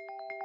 うん。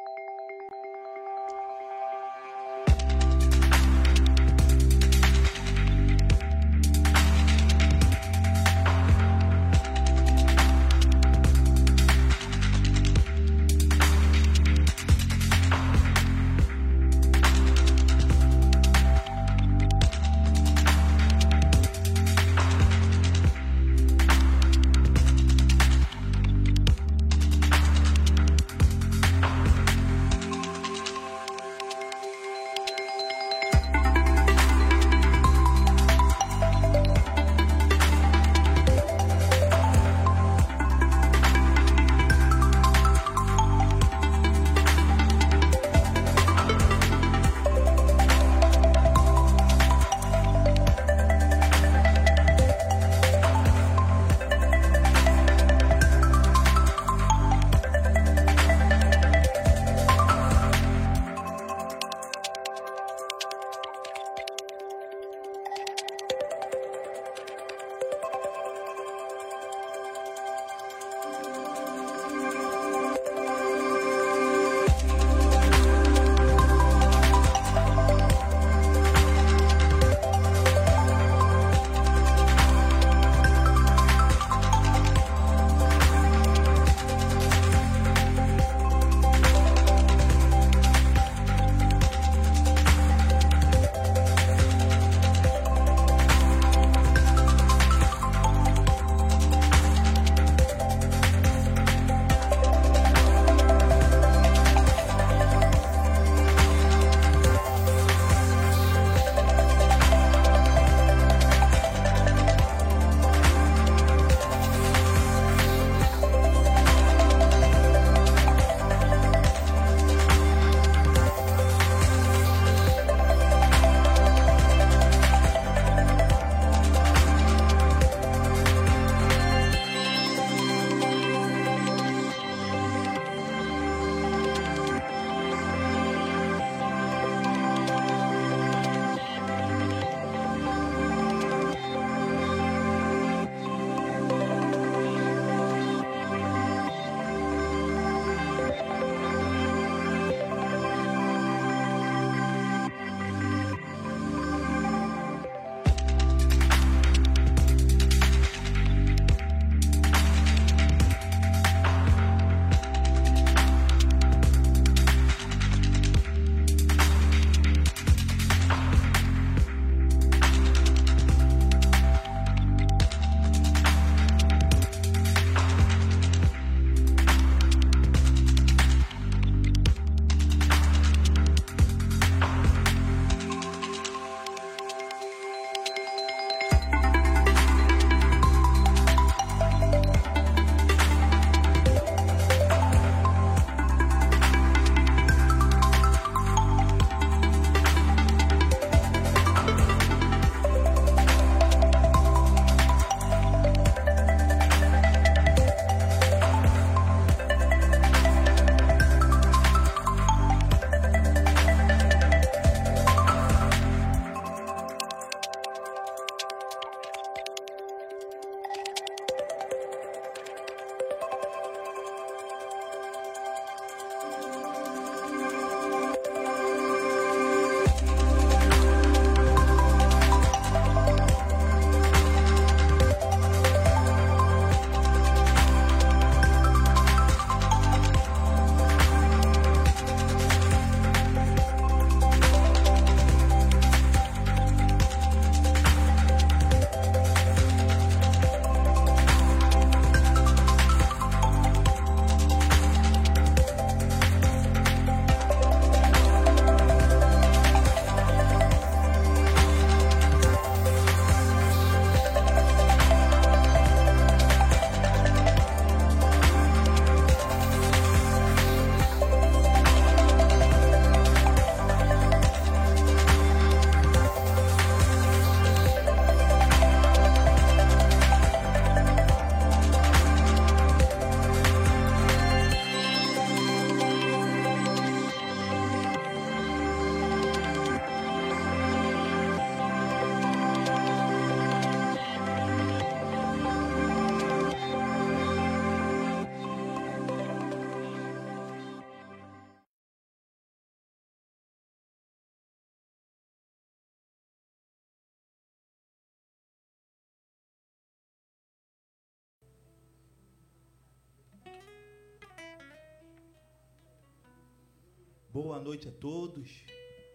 Boa noite a todos.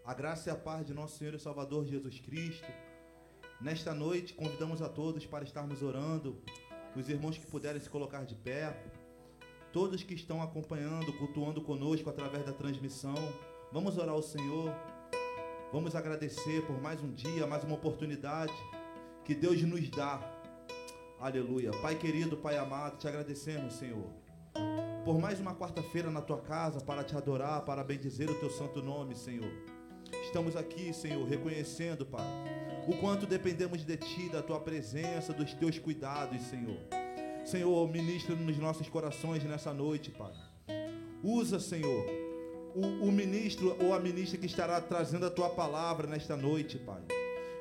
A graça e a paz de nosso Senhor e Salvador Jesus Cristo. Nesta noite, convidamos a todos para estarmos orando. Os irmãos que puderem se colocar de pé. Todos que estão acompanhando, cultuando conosco através da transmissão. Vamos orar ao Senhor. Vamos agradecer por mais um dia, mais uma oportunidade que Deus nos dá. Aleluia. Pai querido, Pai amado, te agradecemos, Senhor por mais uma quarta-feira na tua casa para te adorar, para bendizer o teu santo nome, Senhor. Estamos aqui, Senhor, reconhecendo, Pai, o quanto dependemos de Ti, da Tua presença, dos Teus cuidados, Senhor. Senhor, ministra nos nossos corações nessa noite, Pai. Usa, Senhor, o, o ministro ou a ministra que estará trazendo a Tua palavra nesta noite, Pai.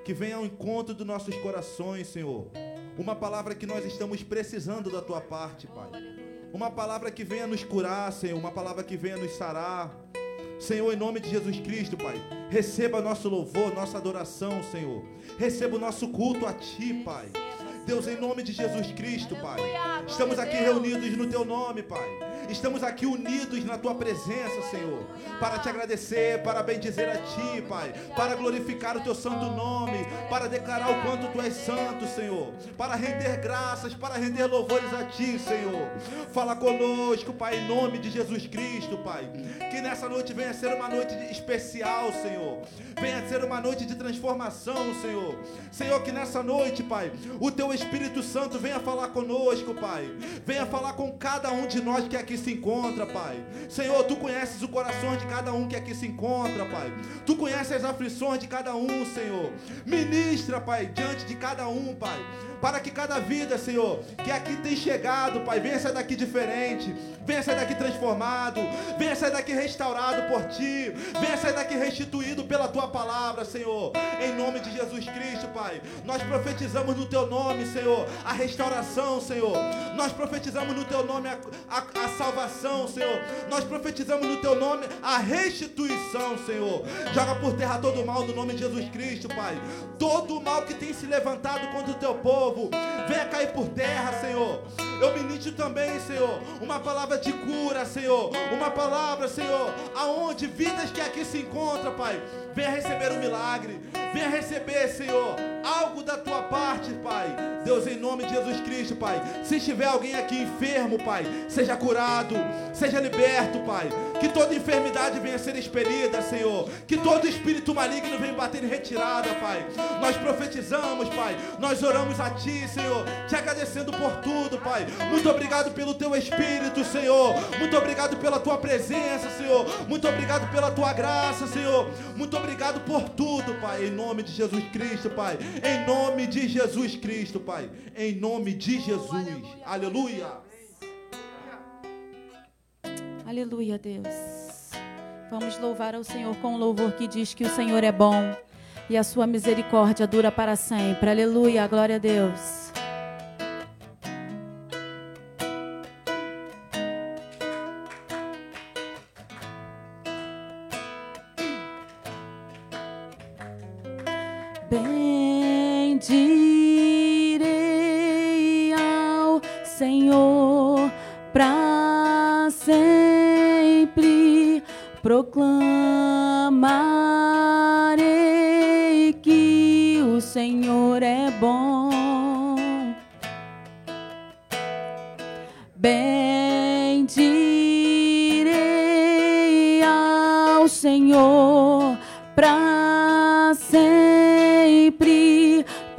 Que venha ao encontro dos nossos corações, Senhor. Uma palavra que nós estamos precisando da Tua parte, Pai. Uma palavra que venha nos curar, Senhor. Uma palavra que venha nos sarar. Senhor, em nome de Jesus Cristo, Pai. Receba nosso louvor, nossa adoração, Senhor. Receba o nosso culto a Ti, Pai. Deus, em nome de Jesus Cristo, Pai. Estamos aqui reunidos no Teu nome, Pai. Estamos aqui unidos na tua presença, Senhor, para te agradecer, para bendizer a ti, Pai, para glorificar o teu santo nome, para declarar o quanto tu és santo, Senhor, para render graças, para render louvores a ti, Senhor. Fala conosco, Pai, em nome de Jesus Cristo, Pai. Que nessa noite venha ser uma noite especial, Senhor. Venha ser uma noite de transformação, Senhor. Senhor, que nessa noite, Pai, o teu Espírito Santo venha falar conosco, Pai. Venha falar com cada um de nós que aqui se encontra, Pai. Senhor, tu conheces o coração de cada um que aqui se encontra, Pai. Tu conheces as aflições de cada um, Senhor. Ministra, Pai, diante de cada um, Pai para que cada vida, Senhor, que aqui tem chegado, Pai, venha sair daqui diferente, venha sair daqui transformado, venha sair daqui restaurado por Ti, venha sair daqui restituído pela Tua palavra, Senhor, em nome de Jesus Cristo, Pai. Nós profetizamos no Teu nome, Senhor, a restauração, Senhor. Nós profetizamos no Teu nome a, a, a salvação, Senhor. Nós profetizamos no Teu nome a restituição, Senhor. Joga por terra todo o mal no nome de Jesus Cristo, Pai. Todo o mal que tem se levantado contra o Teu povo povo. Venha cair por terra, Senhor. Eu ministro também, Senhor, uma palavra de cura, Senhor. Uma palavra, Senhor, aonde vidas que aqui se encontram, Pai. Venha receber um milagre. Venha receber, Senhor, algo da tua parte, Pai. Deus, em nome de Jesus Cristo, Pai. Se estiver alguém aqui enfermo, Pai, seja curado, seja liberto, Pai. Que toda enfermidade venha ser expelida, Senhor. Que todo espírito maligno venha bater em retirada, Pai. Nós profetizamos, Pai. Nós oramos a Ti, Senhor. Te agradecendo por tudo, Pai. Muito obrigado pelo Teu Espírito, Senhor. Muito obrigado pela Tua presença, Senhor. Muito obrigado pela Tua graça, Senhor. Muito obrigado por tudo, Pai. Em nome de Jesus Cristo, Pai. Em nome de Jesus Cristo, Pai. Em nome de Jesus. Aleluia. Aleluia, Deus. Vamos louvar ao Senhor com um louvor que diz que o Senhor é bom e a sua misericórdia dura para sempre. Aleluia, glória a Deus.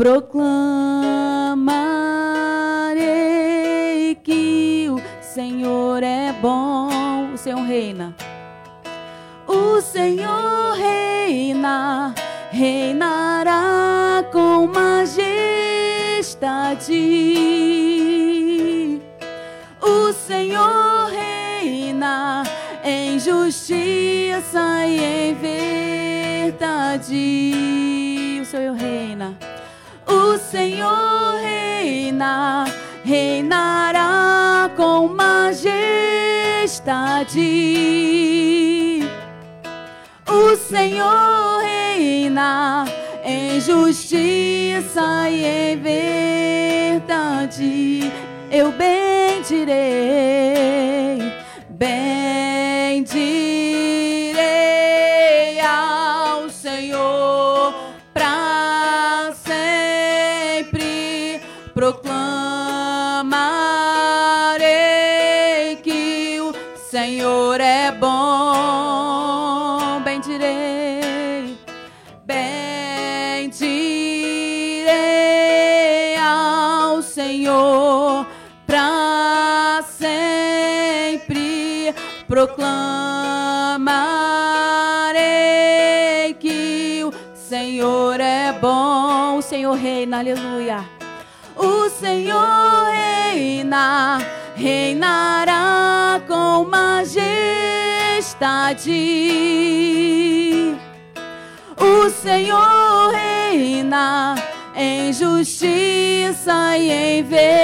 Proclamarei que o Senhor é bom. O Senhor reina. O Senhor reina, reinará com majestade. O Senhor reina em justiça e em verdade. O Senhor reina. O Senhor reina, reinará com majestade. O Senhor reina em justiça e em verdade. Eu bendirei, bendirei Proclamarei que o Senhor é bom. O Senhor reina, aleluia. O Senhor reina reinará com majestade. O Senhor reina em justiça e em verdade.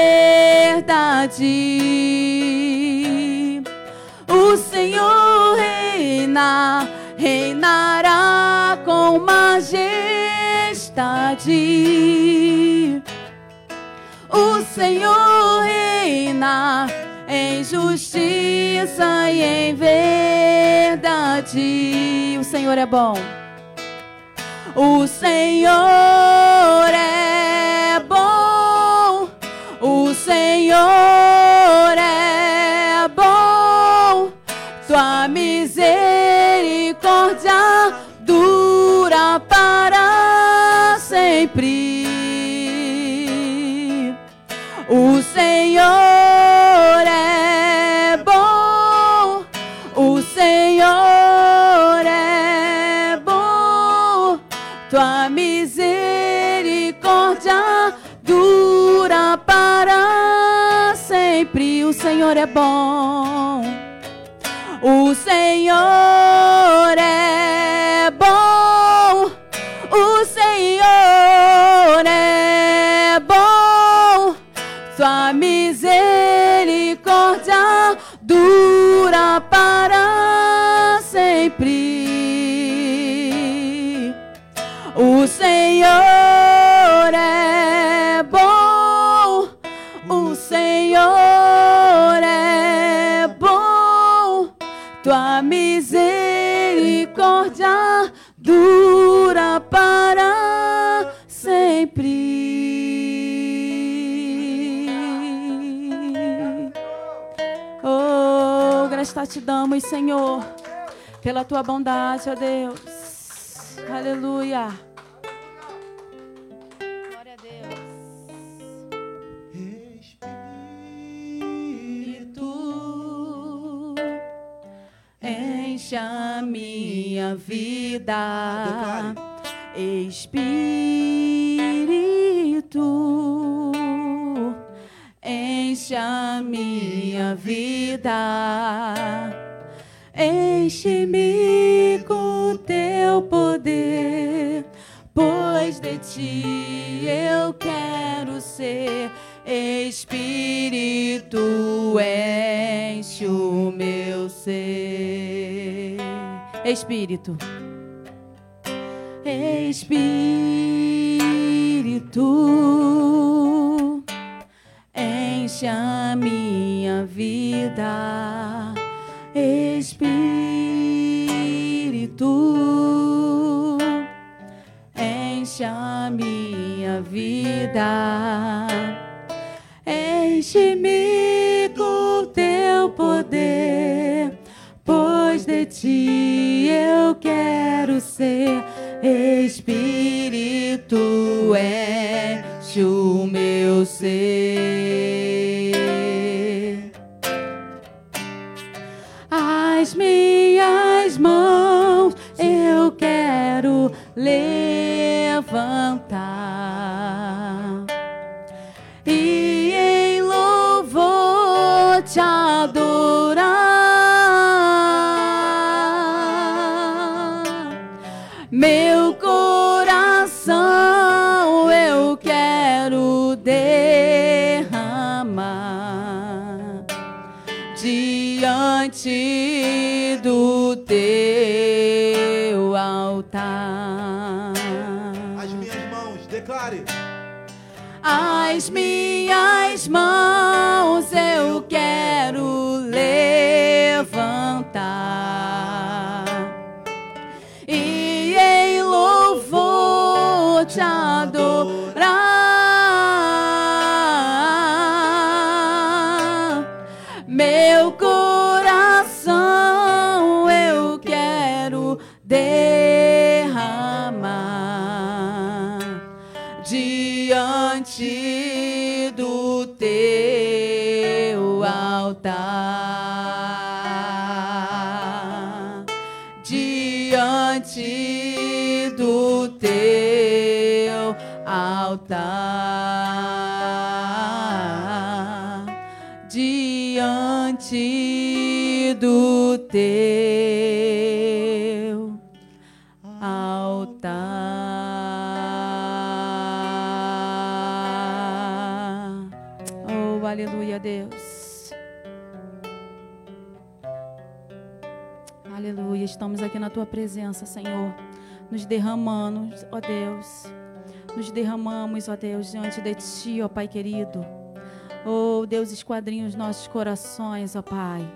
O Senhor reina, reinará com majestade. O Senhor reina em justiça e em verdade. O Senhor é bom. O Senhor é bom. O Senhor O Senhor é bom, o Senhor é bom, tua misericórdia dura para sempre. O Senhor é bom, o Senhor é dura para sempre. O Senhor é bom, o Senhor é bom, tua misericórdia dura para Oh, graças te damos, Senhor, pela tua bondade, ó Deus. Aleluia. Glória a Deus. Espírito, enche a minha vida. Espírito, minha vida. Enche-me com teu poder, pois de ti eu quero ser. Espírito, enche o meu ser. Espírito. Espírito, enche a minha vida. Espírito, enche a minha vida. Enche-me com teu poder, pois de ti eu quero ser. Espírito, enche o meu ser. As minhas mãos eu quero levantar estamos aqui na tua presença, Senhor, nos derramando, ó Deus. Nos derramamos, ó Deus, diante de ti, ó Pai querido. Oh, Deus, esquadrinha os nossos corações, ó Pai.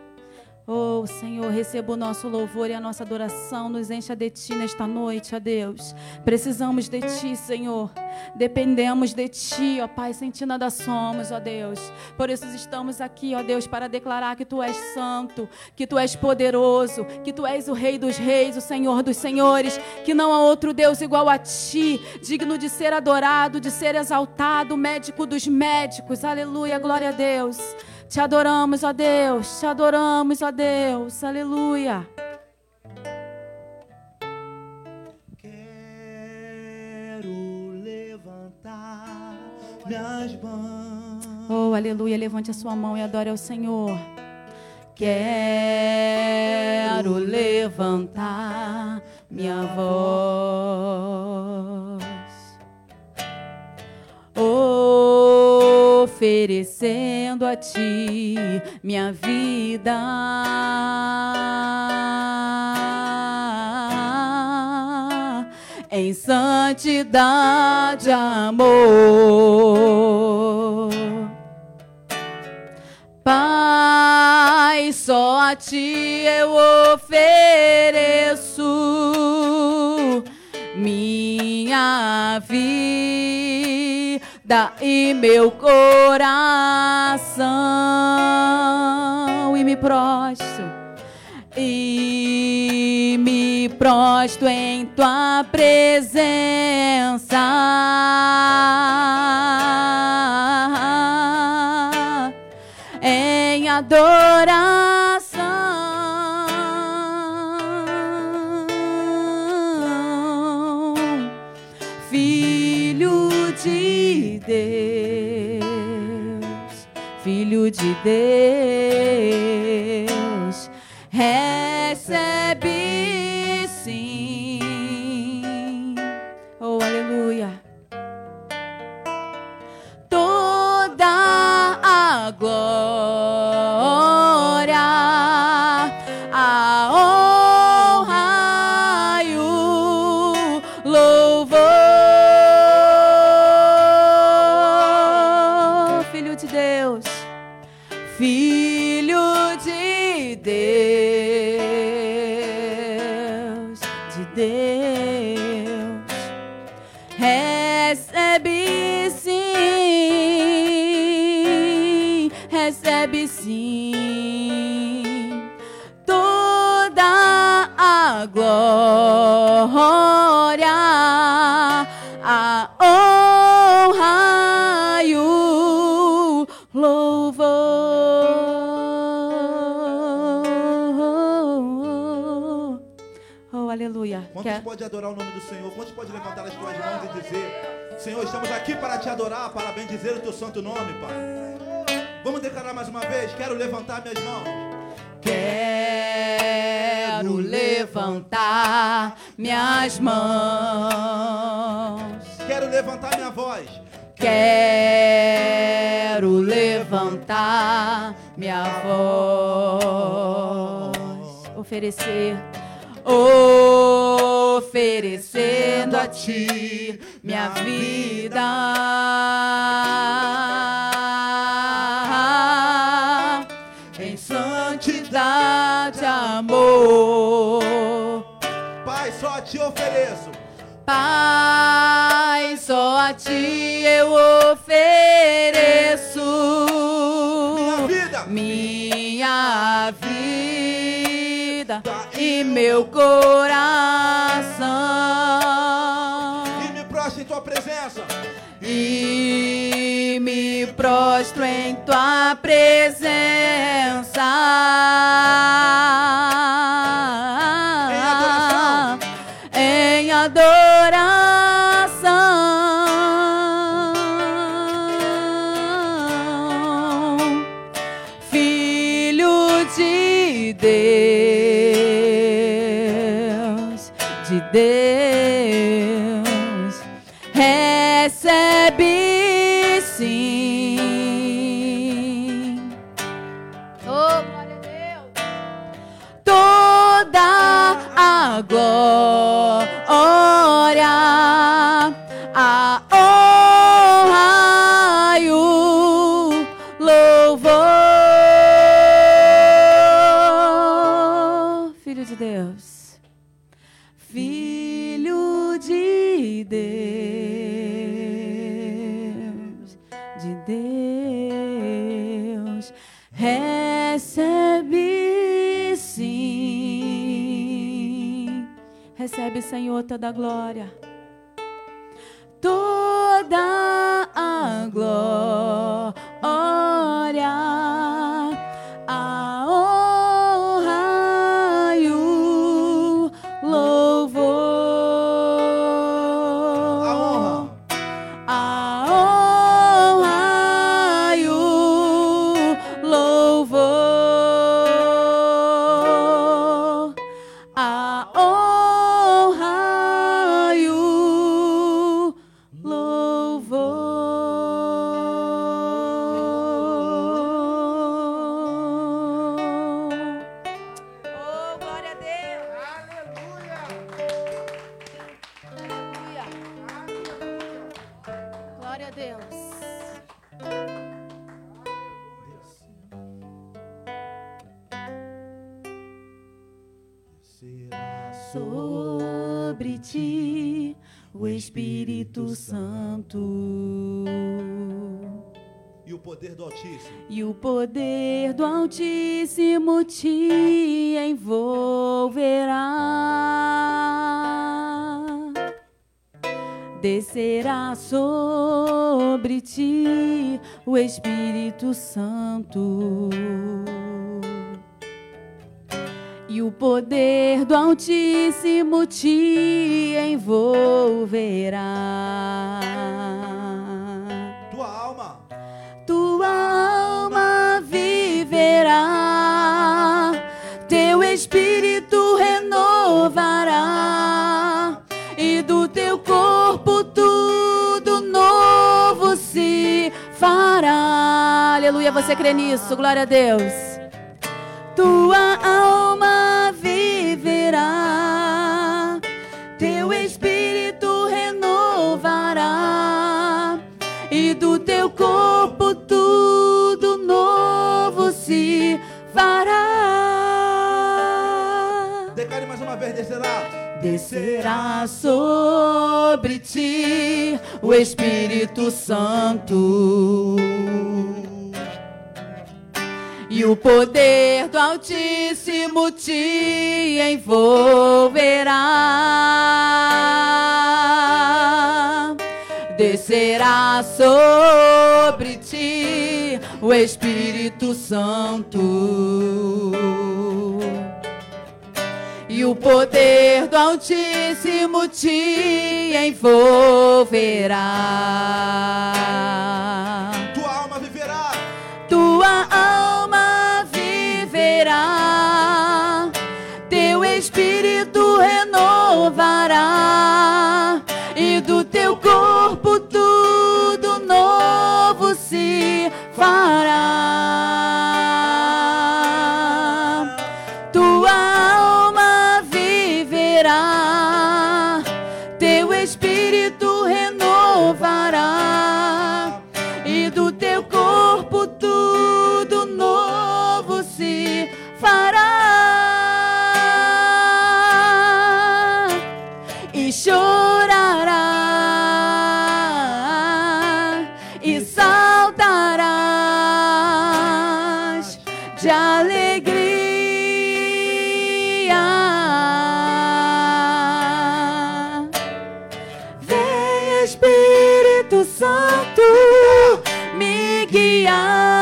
Oh, Senhor, receba o nosso louvor e a nossa adoração. Nos encha de Ti nesta noite, ó Deus. Precisamos de Ti, Senhor. Dependemos de Ti, ó Pai. Sem Ti nada somos, ó Deus. Por isso estamos aqui, ó Deus, para declarar que Tu és santo, que Tu és poderoso, que Tu és o Rei dos Reis, o Senhor dos Senhores, que não há outro Deus igual a Ti, digno de ser adorado, de ser exaltado, médico dos médicos. Aleluia, glória a Deus. Te adoramos, ó Deus. Te adoramos, ó Deus. Aleluia. Quero levantar minhas mãos. Oh, aleluia. Levante a sua mão e adore ao Senhor. Quero levantar minha voz. Oferecendo a ti minha vida em santidade, amor. Pai, só a ti eu ofereço minha vida e meu coração. E me prostro e me prostro em tua presença De Deus, recebe sim, oh aleluia. Toda a glória, adorar o nome do Senhor? Quantos pode levantar as tuas mãos e dizer: Senhor, estamos aqui para te adorar, para bendizer o teu santo nome, Pai. Vamos declarar mais uma vez: Quero levantar minhas mãos. Quero levantar minhas mãos. Quero levantar minha voz. Quero levantar minha voz. Oferecer. Oferecendo a ti minha vida em santidade, amor. Pai, só a ti ofereço. Pai, só a ti eu ofereço Minha vida. minha vida, vida e meu coração. E me prostro em tua presença. A recebe, Senhor, toda glória, toda a glória, te envolverá. Descerá sobre ti o Espírito Santo. E o poder do Altíssimo te envolverá. Aleluia, você crê nisso? Glória a Deus. Tua alma viverá, teu espírito renovará, e do teu corpo tudo novo se fará. Declare mais uma vez, descerá. Descerá sobre ti o Espírito Santo. E o poder do Altíssimo te envolverá. Descerá sobre ti o Espírito Santo. E o poder do Altíssimo te envolverá. Yeah.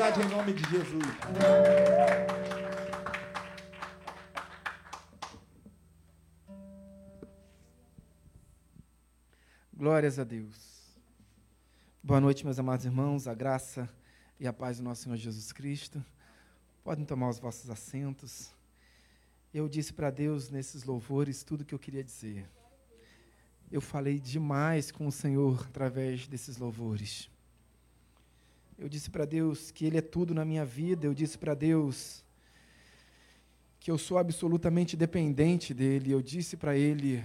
Em nome de Jesus. Glórias a Deus. Boa noite, meus amados irmãos. A graça e a paz do nosso Senhor Jesus Cristo. Podem tomar os vossos assentos. Eu disse para Deus nesses louvores tudo o que eu queria dizer. Eu falei demais com o Senhor através desses louvores. Eu disse para Deus que Ele é tudo na minha vida. Eu disse para Deus que eu sou absolutamente dependente dEle. Eu disse para Ele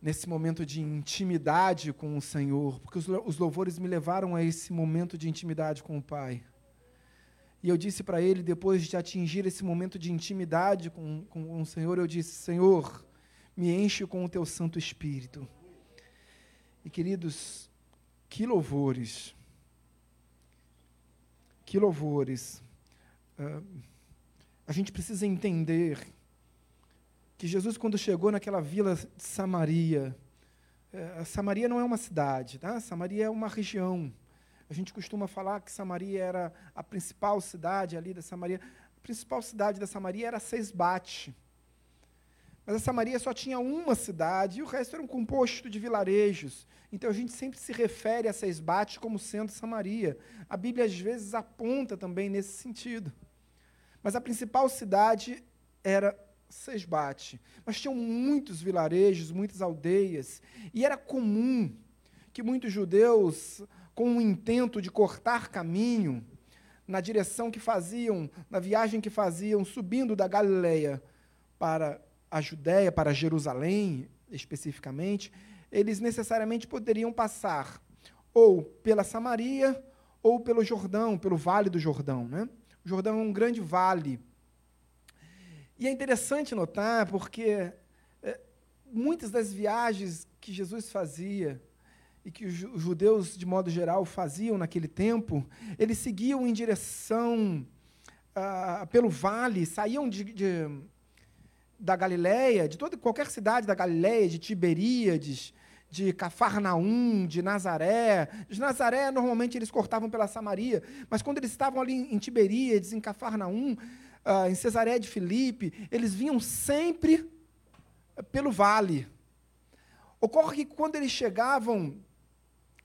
nesse momento de intimidade com o Senhor, porque os lou- os louvores me levaram a esse momento de intimidade com o Pai. E eu disse para ele, depois de atingir esse momento de intimidade com, com o Senhor, eu disse: Senhor, me enche com o teu Santo Espírito. E queridos, que louvores, que louvores. Ah, a gente precisa entender que Jesus, quando chegou naquela vila de Samaria, eh, Samaria não é uma cidade, tá? Samaria é uma região. A gente costuma falar que Samaria era a principal cidade ali da Samaria. A principal cidade da Samaria era Seisbate. Mas a Samaria só tinha uma cidade e o resto era um composto de vilarejos. Então a gente sempre se refere a Seisbate como sendo Samaria. A Bíblia às vezes aponta também nesse sentido. Mas a principal cidade era Sesbate. Mas tinham muitos vilarejos, muitas aldeias, e era comum que muitos judeus, com o intento de cortar caminho, na direção que faziam, na viagem que faziam, subindo da Galileia para a Judéia, para Jerusalém, especificamente, eles necessariamente poderiam passar ou pela Samaria ou pelo Jordão, pelo Vale do Jordão. Né? O Jordão é um grande vale. E é interessante notar porque é, muitas das viagens que Jesus fazia e que os ju- os judeus, de modo geral, faziam naquele tempo, eles seguiam em direção ah, pelo vale, saíam de, de- da Galileia, de toda qualquer cidade da Galileia, de Tiberíades, de Cafarnaum, de Nazaré. De Nazaré, normalmente, eles cortavam pela Samaria, mas quando eles estavam ali em Tiberíades, em Cafarnaum, ah, em Cesaré de Filipe, eles vinham sempre eh, pelo vale. Ocorre que quando eles chegavam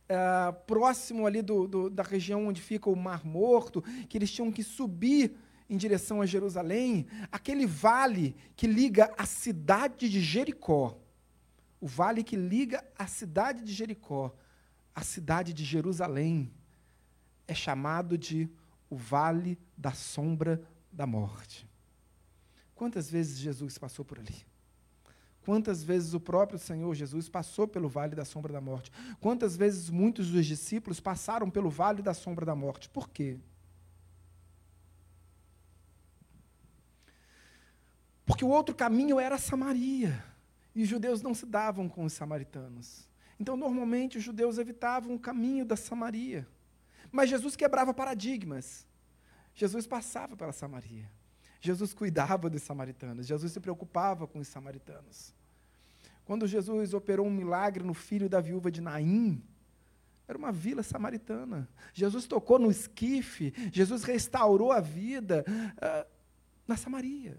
ah, próximo ali do, do- da região onde fica o Mar Morto, que eles tinham que subir em direção a Jerusalém, aquele vale que liga a cidade de Jericó, o vale que liga a cidade de Jericó à cidade de Jerusalém, é chamado de o vale da sombra da morte. Quantas vezes Jesus passou por ali? Quantas vezes o próprio Senhor Jesus passou pelo vale da sombra da morte? Quantas vezes muitos dos discípulos passaram pelo vale da sombra da morte? Por quê? Porque o outro caminho era Samaria. E os judeus não se davam com os samaritanos. Então, normalmente, os judeus evitavam o caminho da Samaria. Mas Jesus quebrava paradigmas. Jesus passava pela Samaria. Jesus cuidava dos samaritanos. Jesus se preocupava com os samaritanos. Quando Jesus operou um milagre no filho da viúva de Naim, era uma vila samaritana. Jesus tocou no esquife, Jesus restaurou a vida uh, na Samaria.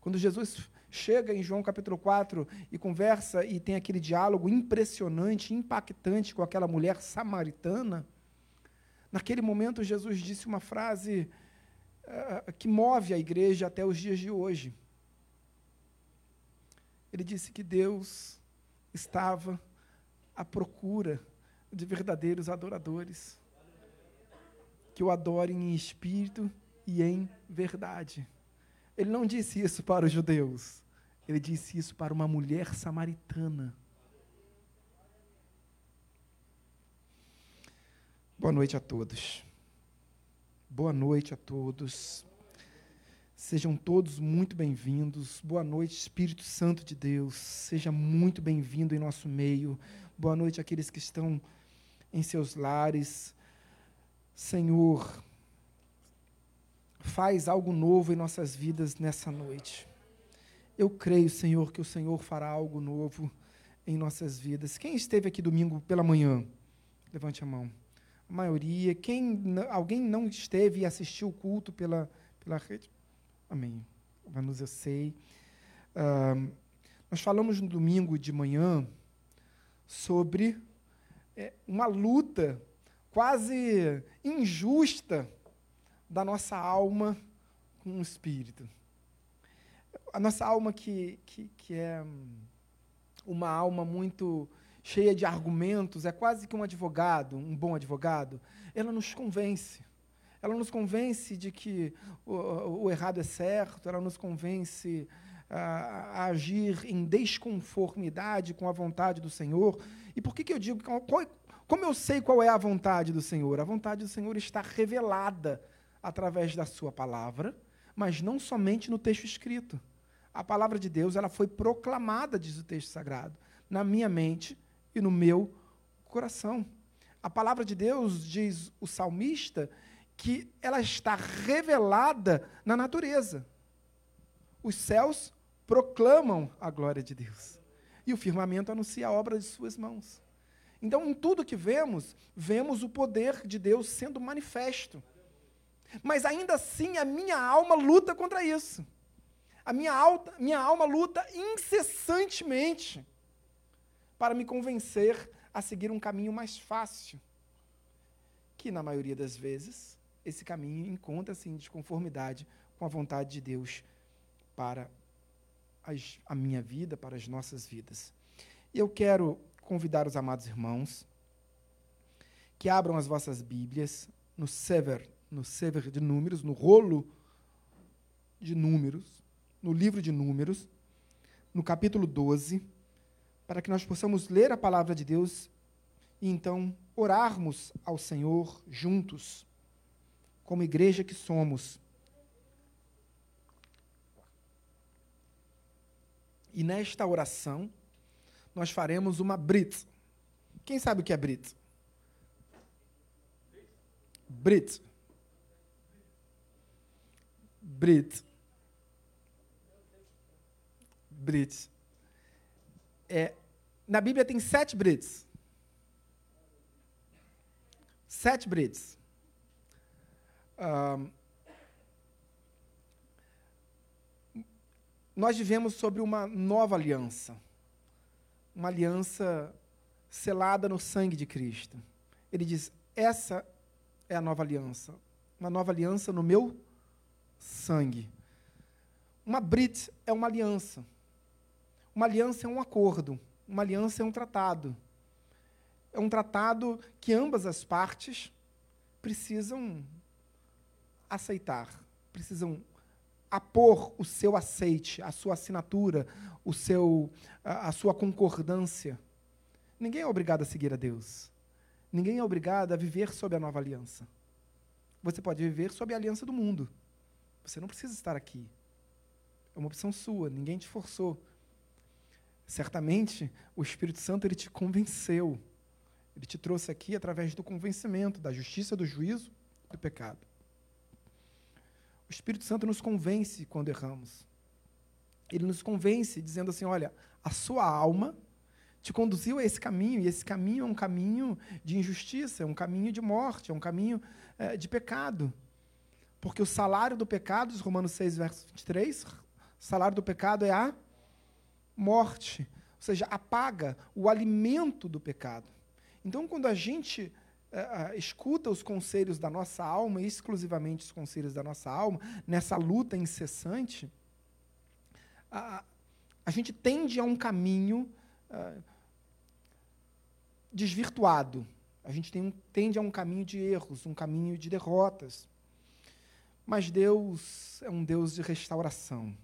Quando Jesus chega em João capítulo 4 e conversa e tem aquele diálogo impressionante, impactante com aquela mulher samaritana, naquele momento Jesus disse uma frase uh, que move a igreja até os dias de hoje. Ele disse que Deus estava à procura de verdadeiros adoradores, que o adorem em espírito e em verdade. Ele não disse isso para os judeus. Ele disse isso para uma mulher samaritana. Boa noite a todos. Boa noite a todos. Sejam todos muito bem-vindos. Boa noite, Espírito Santo de Deus. Seja muito bem-vindo em nosso meio. Boa noite àqueles que estão em seus lares. Senhor, faz algo novo em nossas vidas nessa noite. Eu creio, Senhor, que o Senhor fará algo novo em nossas vidas. Quem esteve aqui domingo pela manhã? Levante a mão. A maioria. Quem alguém não esteve e assistiu o culto pela pela rede? Amém. Vanus, eu sei. Uh, nós falamos no domingo de manhã sobre é, uma luta quase injusta da nossa alma com o espírito. A nossa alma que, que, que é uma alma muito cheia de argumentos, é quase que um advogado, um bom advogado, ela nos convence. Ela nos convence de que o, o errado é certo, ela nos convence a, a, agir em desconformidade com a vontade do Senhor. E por que, que eu digo, qual, como eu sei qual é a vontade do Senhor? A vontade do Senhor está revelada através da sua palavra, mas não somente no texto escrito. A palavra de Deus ela foi proclamada, diz o texto sagrado, na minha mente e no meu coração. A palavra de Deus, diz o salmista, que ela está revelada na natureza. Os céus proclamam a glória de Deus. E o firmamento anuncia a obra de suas mãos. Então, em tudo que vemos, vemos o poder de Deus sendo manifesto. Mas ainda assim a minha alma luta contra isso. A minha, alta, minha alma luta incessantemente para me convencer a seguir um caminho mais fácil. Que, na maioria das vezes, esse caminho encontra-se em desconformidade com a vontade de Deus para as, a minha vida, para as nossas vidas. E eu quero convidar os amados irmãos que abram as vossas Bíblias no Sever no Sever de Números, no rolo de Números, no livro de Números, no capítulo 12, para que nós possamos ler a palavra de Deus e então orarmos ao Senhor juntos, como igreja que somos. E nesta oração, nós faremos uma Brit. Quem sabe o que é Brit? Brit. Brit. Brit. É, na Bíblia tem sete Brits. Sete Brits. Um, nós vivemos sobre uma nova aliança. Uma aliança selada no sangue de Cristo. Ele diz: essa é a nova aliança. Uma nova aliança no meu sangue. Uma Brit é uma aliança. Uma aliança é um acordo, uma aliança é um tratado. É um tratado que ambas as partes precisam aceitar, precisam apor o seu aceite, a sua assinatura, o seu, a, a sua concordância. Ninguém é obrigado a seguir a Deus. Ninguém é obrigado a viver sob a nova aliança. Você pode viver sob a aliança do mundo. Você não precisa estar aqui. É uma opção sua, ninguém te forçou. Certamente, o Espírito Santo ele te convenceu. Ele te trouxe aqui através do convencimento da justiça, do juízo, do pecado. O Espírito Santo nos convence quando erramos. Ele nos convence dizendo assim: olha, a sua alma te conduziu a esse caminho, e esse caminho é um caminho de injustiça, é um caminho de morte, é um caminho é, de pecado. Porque o salário do pecado, Romanos 6, verso 23, o salário do pecado é a morte. Ou seja, apaga o alimento do pecado. Então, quando a gente é, escuta os conselhos da nossa alma, exclusivamente os conselhos da nossa alma, nessa luta incessante, a, a gente tende a um caminho uh, desvirtuado. A gente um, tende a um caminho de erros, um caminho de derrotas. Mas Deus é um Deus de restauração.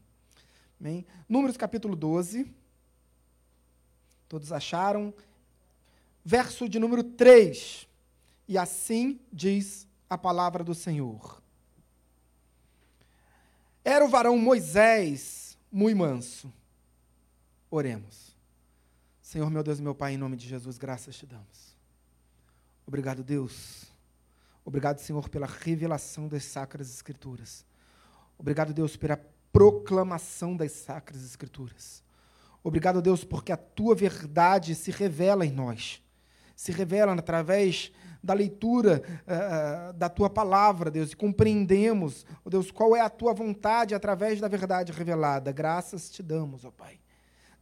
Amém? Números capítulo 12. Todos acharam? Verso de número 3. E assim diz a palavra do Senhor. Era o varão Moisés muito manso. Oremos. Senhor, meu Deus e meu Pai, em nome de Jesus, graças te damos. Obrigado, Deus. Obrigado, Senhor, pela revelação das sacras Escrituras. Obrigado, Deus, pela proclamação das sacras Escrituras. Obrigado, Deus, porque a tua verdade se revela em nós. Se revela através da leitura uh, da tua palavra, Deus, e compreendemos, oh Deus, qual é a tua vontade através da verdade revelada. Graças te damos, ó oh Pai.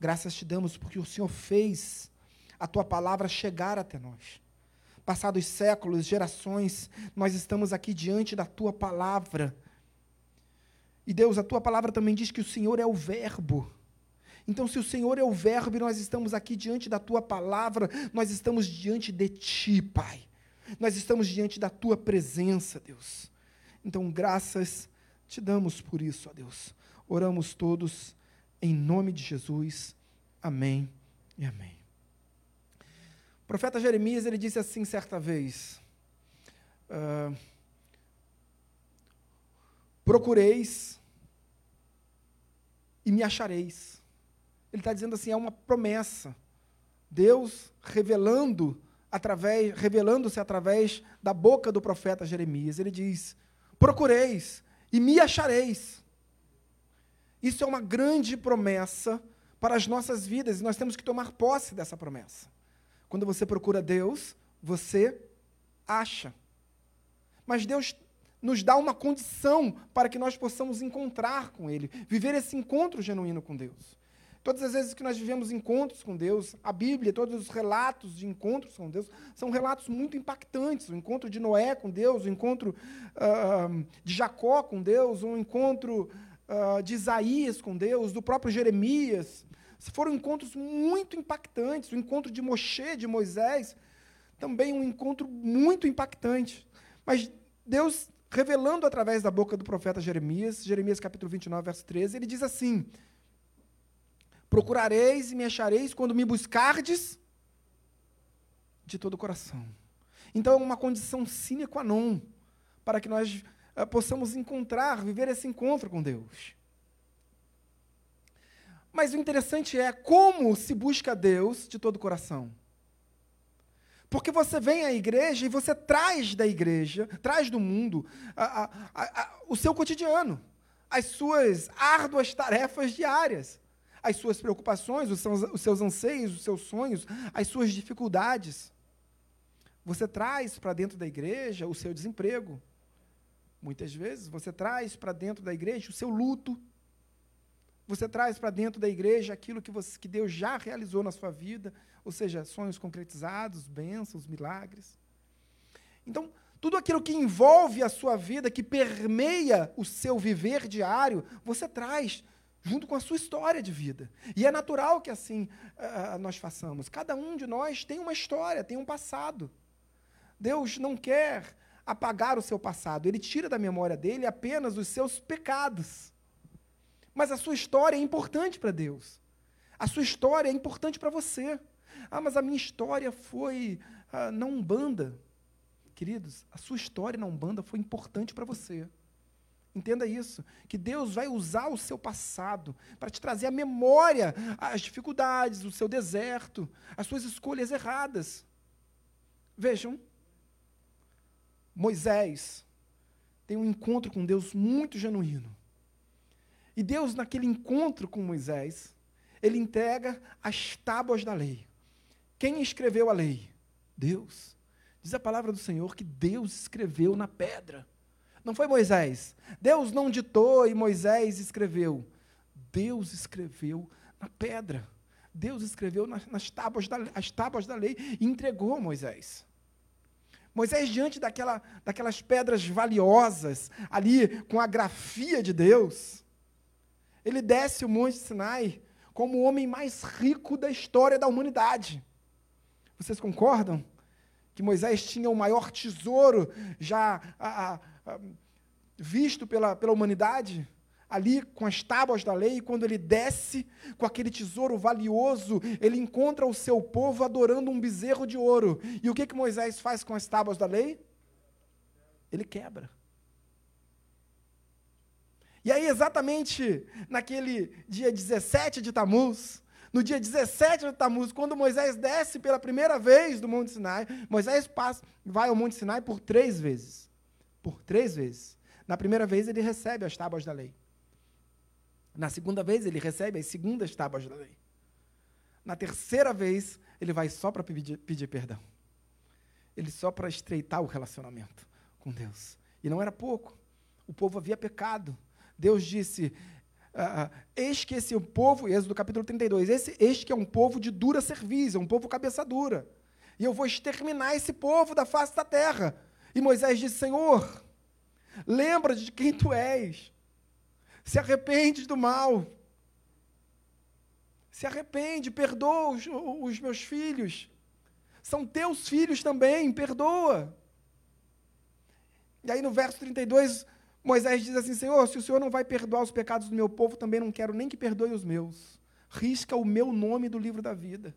Graças te damos porque o Senhor fez a tua palavra chegar até nós. Passados séculos, gerações, nós estamos aqui diante da tua palavra. E Deus, a tua palavra também diz que o Senhor é o Verbo. Então, se o Senhor é o Verbo e nós estamos aqui diante da tua palavra, nós estamos diante de ti, Pai. Nós estamos diante da tua presença, Deus. Então, graças te damos por isso, ó Deus. Oramos todos em nome de Jesus. Amém e amém. O profeta Jeremias ele disse assim certa vez: uh, Procureis e me achareis. Ele está dizendo assim, é uma promessa. Deus revelando através, revelando-se através da boca do profeta Jeremias. Ele diz: Procureis e me achareis. Isso é uma grande promessa para as nossas vidas e nós temos que tomar posse dessa promessa. Quando você procura Deus, você acha. Mas Deus nos dá uma condição para que nós possamos encontrar com Ele, viver esse encontro genuíno com Deus. Todas as vezes que nós vivemos encontros com Deus, a Bíblia, todos os relatos de encontros com Deus, são relatos muito impactantes. O encontro de Noé com Deus, o encontro uh, de Jacó com Deus, o encontro uh, de Isaías com Deus, do próprio Jeremias. Foram encontros muito impactantes. O encontro de Moshe, de Moisés, também um encontro muito impactante. Mas Deus, revelando através da boca do profeta Jeremias, Jeremias capítulo 29, verso 13, ele diz assim: Procurareis e me achareis quando me buscardes de todo o coração. Então é uma condição sine qua non para que nós uh, possamos encontrar, viver esse encontro com Deus. Mas o interessante é como se busca Deus de todo o coração. Porque você vem à igreja e você traz da igreja, traz do mundo, a, a, a, o seu cotidiano, as suas árduas tarefas diárias, as suas preocupações, os seus, os seus anseios, os seus sonhos, as suas dificuldades. Você traz para dentro da igreja o seu desemprego, Muitas vezes você traz para dentro da igreja o seu luto. Você traz para dentro da igreja aquilo que, você, que Deus já realizou na sua vida, ou seja, sonhos concretizados, bênçãos, milagres. Então, tudo aquilo que envolve a sua vida, que permeia o seu viver diário, você traz junto com a sua história de vida. E é natural que assim uh, nós façamos. Cada um de nós tem uma história, tem um passado. Deus não quer apagar o seu passado, ele tira da memória dele apenas os seus pecados. Mas a sua história é importante para Deus. A sua história é importante para você. Ah, mas a minha história foi ah, na Umbanda. Queridos, a sua história na Umbanda foi importante para você. Entenda isso, que Deus vai usar o seu passado para te trazer à memória as dificuldades, o seu deserto, as suas escolhas erradas. Vejam, Moisés tem um encontro com Deus muito genuíno. E Deus, naquele encontro com Moisés, ele entrega as tábuas da lei. Quem escreveu a lei? Deus. Diz a palavra do Senhor que Deus escreveu na pedra. Não foi Moisés. Deus não ditou e Moisés escreveu. Deus escreveu na pedra. Deus escreveu nas, nas tábuas, da, as tábuas da lei e entregou a Moisés. Moisés, diante daquela, daquelas pedras valiosas, ali com a grafia de Deus, ele desce o Monte Sinai como o homem mais rico da história da humanidade. Vocês concordam? Que Moisés tinha o maior tesouro já a, a, a, visto pela, pela humanidade? ali com as tábuas da lei, quando ele desce com aquele tesouro valioso, ele encontra o seu povo adorando um bezerro de ouro. E o que, que Moisés faz com as tábuas da lei? Ele quebra. E aí, exatamente naquele dia 17 de Tamuz, no dia 17 de Tamuz, quando Moisés desce pela primeira vez do Monte Sinai, Moisés passa, vai ao Monte Sinai por três vezes. Por três vezes. Na primeira vez, ele recebe as tábuas da lei. Na segunda vez, ele recebe as segundas tábuas da lei. Na terceira vez, ele vai só para pedir, pedir perdão. Ele só para estreitar o relacionamento com Deus. E não era pouco. O povo havia pecado. Deus disse: ah, ah Eis que esse é povo, Êxodo capítulo 32, esse, eis que é um povo de dura serviço, é um povo cabeça dura. E eu vou exterminar esse povo da face da terra. E Moisés disse: Senhor, lembra de quem tu és se arrepende do mal. Se arrepende, perdoa os, os meus filhos. São teus filhos também, perdoa. E aí no verso 32, Moisés diz assim: Senhor, se o Senhor não vai perdoar os pecados do meu povo, também não quero nem que perdoe os meus. Risca o meu nome do livro da vida.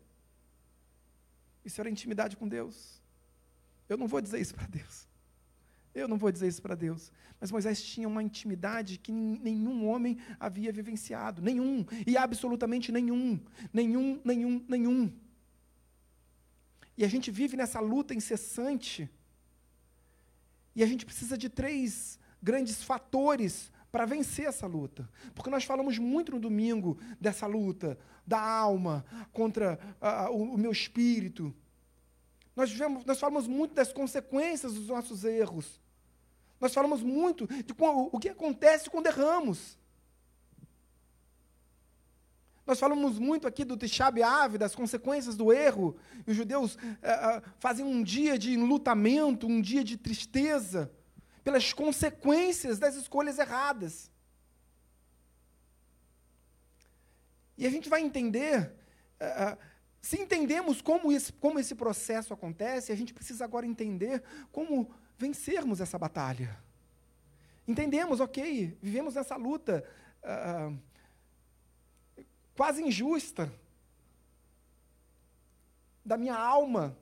Isso era intimidade com Deus. Eu não vou dizer isso para Deus. Eu não vou dizer isso para Deus. Mas Moisés tinha uma intimidade que nenhum homem havia vivenciado. Nenhum. E absolutamente nenhum. Nenhum, nenhum, nenhum. E a gente vive nessa luta incessante. E a gente precisa de três grandes fatores para vencer essa luta. Porque nós falamos muito no domingo dessa luta, da alma contra uh, o, o meu espírito. Nós, vivemos, nós falamos muito das consequências dos nossos erros. Nós falamos muito de o que acontece quando erramos. Nós falamos muito aqui do Tisha B'Av, das consequências do erro. E os judeus é, é, fazem um dia de enlutamento, um dia de tristeza, pelas consequências das escolhas erradas. E a gente vai entender, é, se entendemos como esse, como esse processo acontece, a gente precisa agora entender como vencermos essa batalha. Entendemos, ok, vivemos essa luta uh, quase injusta da minha alma.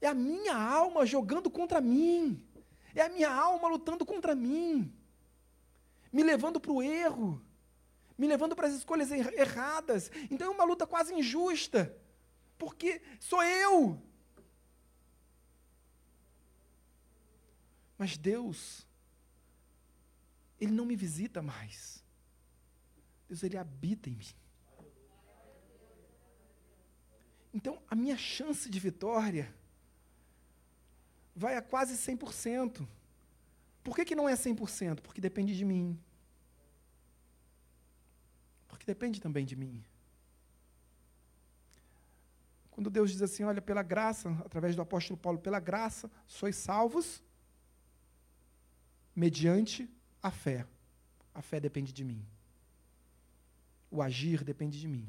É a minha alma jogando contra mim. É a minha alma lutando contra mim. Me levando para o erro. Me levando para as escolhas er erradas. Então é uma luta quase injusta. Porque sou eu. Mas Deus, Ele não me visita mais. Deus, Ele habita em mim. Então, a minha chance de vitória vai a quase 100%. Por que, que não é 100%? Porque depende de mim. Porque depende também de mim. Quando Deus diz assim, olha, pela graça, através do apóstolo Paulo, pela graça, sois salvos mediante a fé. A fé depende de mim. o agir depende de mim.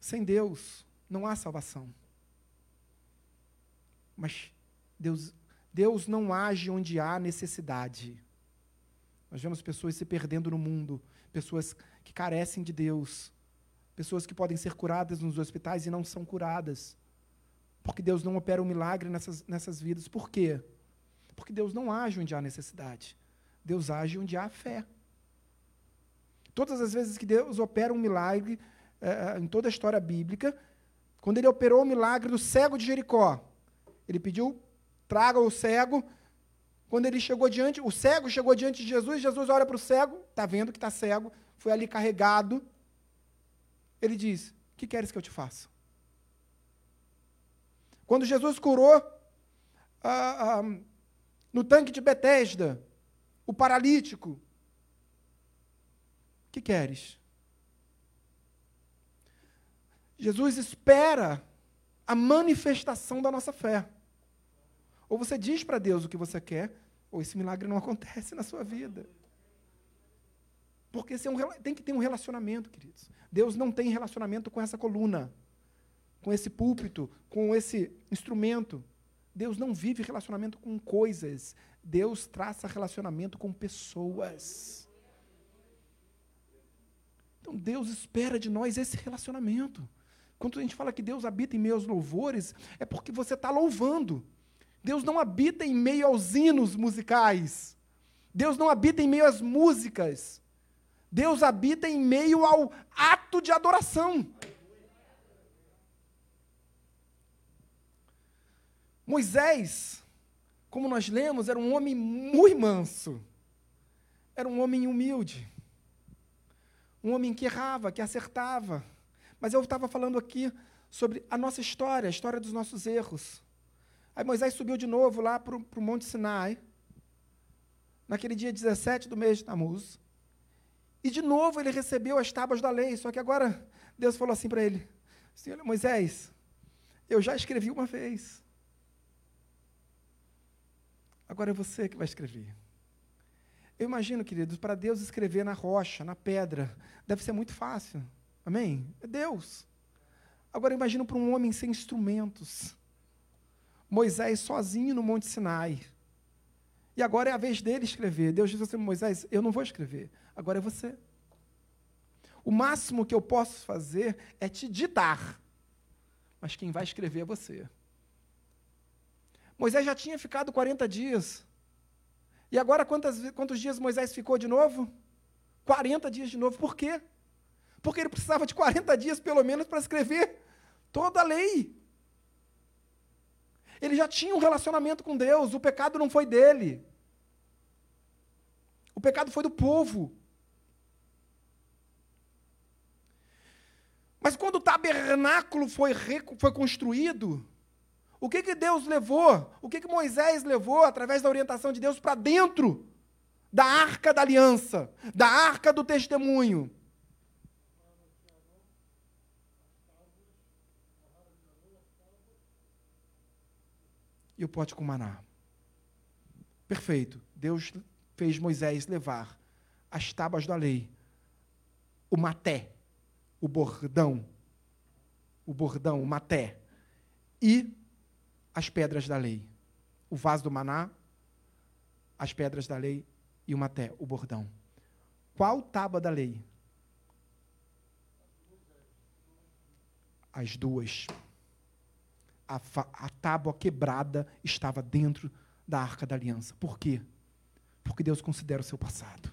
Sem Deus não há salvação. Mas Deus, Deus não age onde há necessidade. Nós vemos pessoas se perdendo no mundo, pessoas que carecem de Deus, pessoas que podem ser curadas nos hospitais e não são curadas. Porque Deus não opera um milagre nessas, nessas vidas. Por quê? Porque Deus não age onde há necessidade. Deus age onde há fé. Todas as vezes que Deus opera um milagre, é, em toda a história bíblica, quando ele operou o milagre do cego de Jericó, ele pediu, traga o cego. Quando ele chegou diante, o cego chegou diante de Jesus, Jesus olha para o cego, está vendo que está cego, foi ali carregado. Ele diz: O que queres que eu te faça? Quando Jesus curou ah, ah, no tanque de Betesda, o paralítico, o que queres? Jesus espera a manifestação da nossa fé. Ou você diz para Deus o que você quer, ou esse milagre não acontece na sua vida. Porque é um, tem que ter um relacionamento, queridos. Deus não tem relacionamento com essa coluna, com esse púlpito, com esse instrumento. Deus não vive relacionamento com coisas. Deus traça relacionamento com pessoas. Então Deus espera de nós esse relacionamento. Quando a gente fala que Deus habita em meio aos louvores, é porque você está louvando. Deus não habita em meio aos hinos musicais. Deus não habita em meio às músicas. Deus habita em meio ao ato de adoração. Moisés, como nós lemos, era um homem muito manso. Era um homem humilde. Um homem que errava, que acertava mas eu estava falando aqui sobre a nossa história, a história dos nossos erros. Aí Moisés subiu de novo lá para o Monte Sinai, naquele dia 17 do mês de Tamuz. E de novo ele recebeu as tábuas da lei, só que agora Deus falou assim para ele: Moisés, eu já escrevi uma vez. Agora é você que vai escrever. Eu imagino, queridos, para Deus escrever na rocha, na pedra, deve ser muito fácil. Amém? É Deus. Agora imagina para um homem sem instrumentos. Moisés sozinho no Monte Sinai. E agora é a vez dele escrever. Deus diz assim: Moisés, eu não vou escrever. Agora é você. O máximo que eu posso fazer é te ditar. Mas quem vai escrever é você. Moisés já tinha ficado 40 dias. E agora quantas, quantos dias Moisés ficou de novo? 40 dias de novo. Por quê? Porque ele precisava de 40 dias, pelo menos, para escrever toda a lei. Ele já tinha um relacionamento com Deus, o pecado não foi dele. O pecado foi do povo. Mas quando o tabernáculo foi, foi construído, o que, que Deus levou? O que, que Moisés levou, através da orientação de Deus, para dentro da arca da aliança, da arca do testemunho? E o pote com maná. Perfeito. Deus fez Moisés levar as tábuas da lei, o maté, o bordão, o bordão, o maté, e as pedras da lei. O vaso do maná, as pedras da lei e o maté, o bordão. Qual tábua da lei? As duas a, a tábua quebrada estava dentro da arca da aliança. Por quê? Porque Deus considera o seu passado.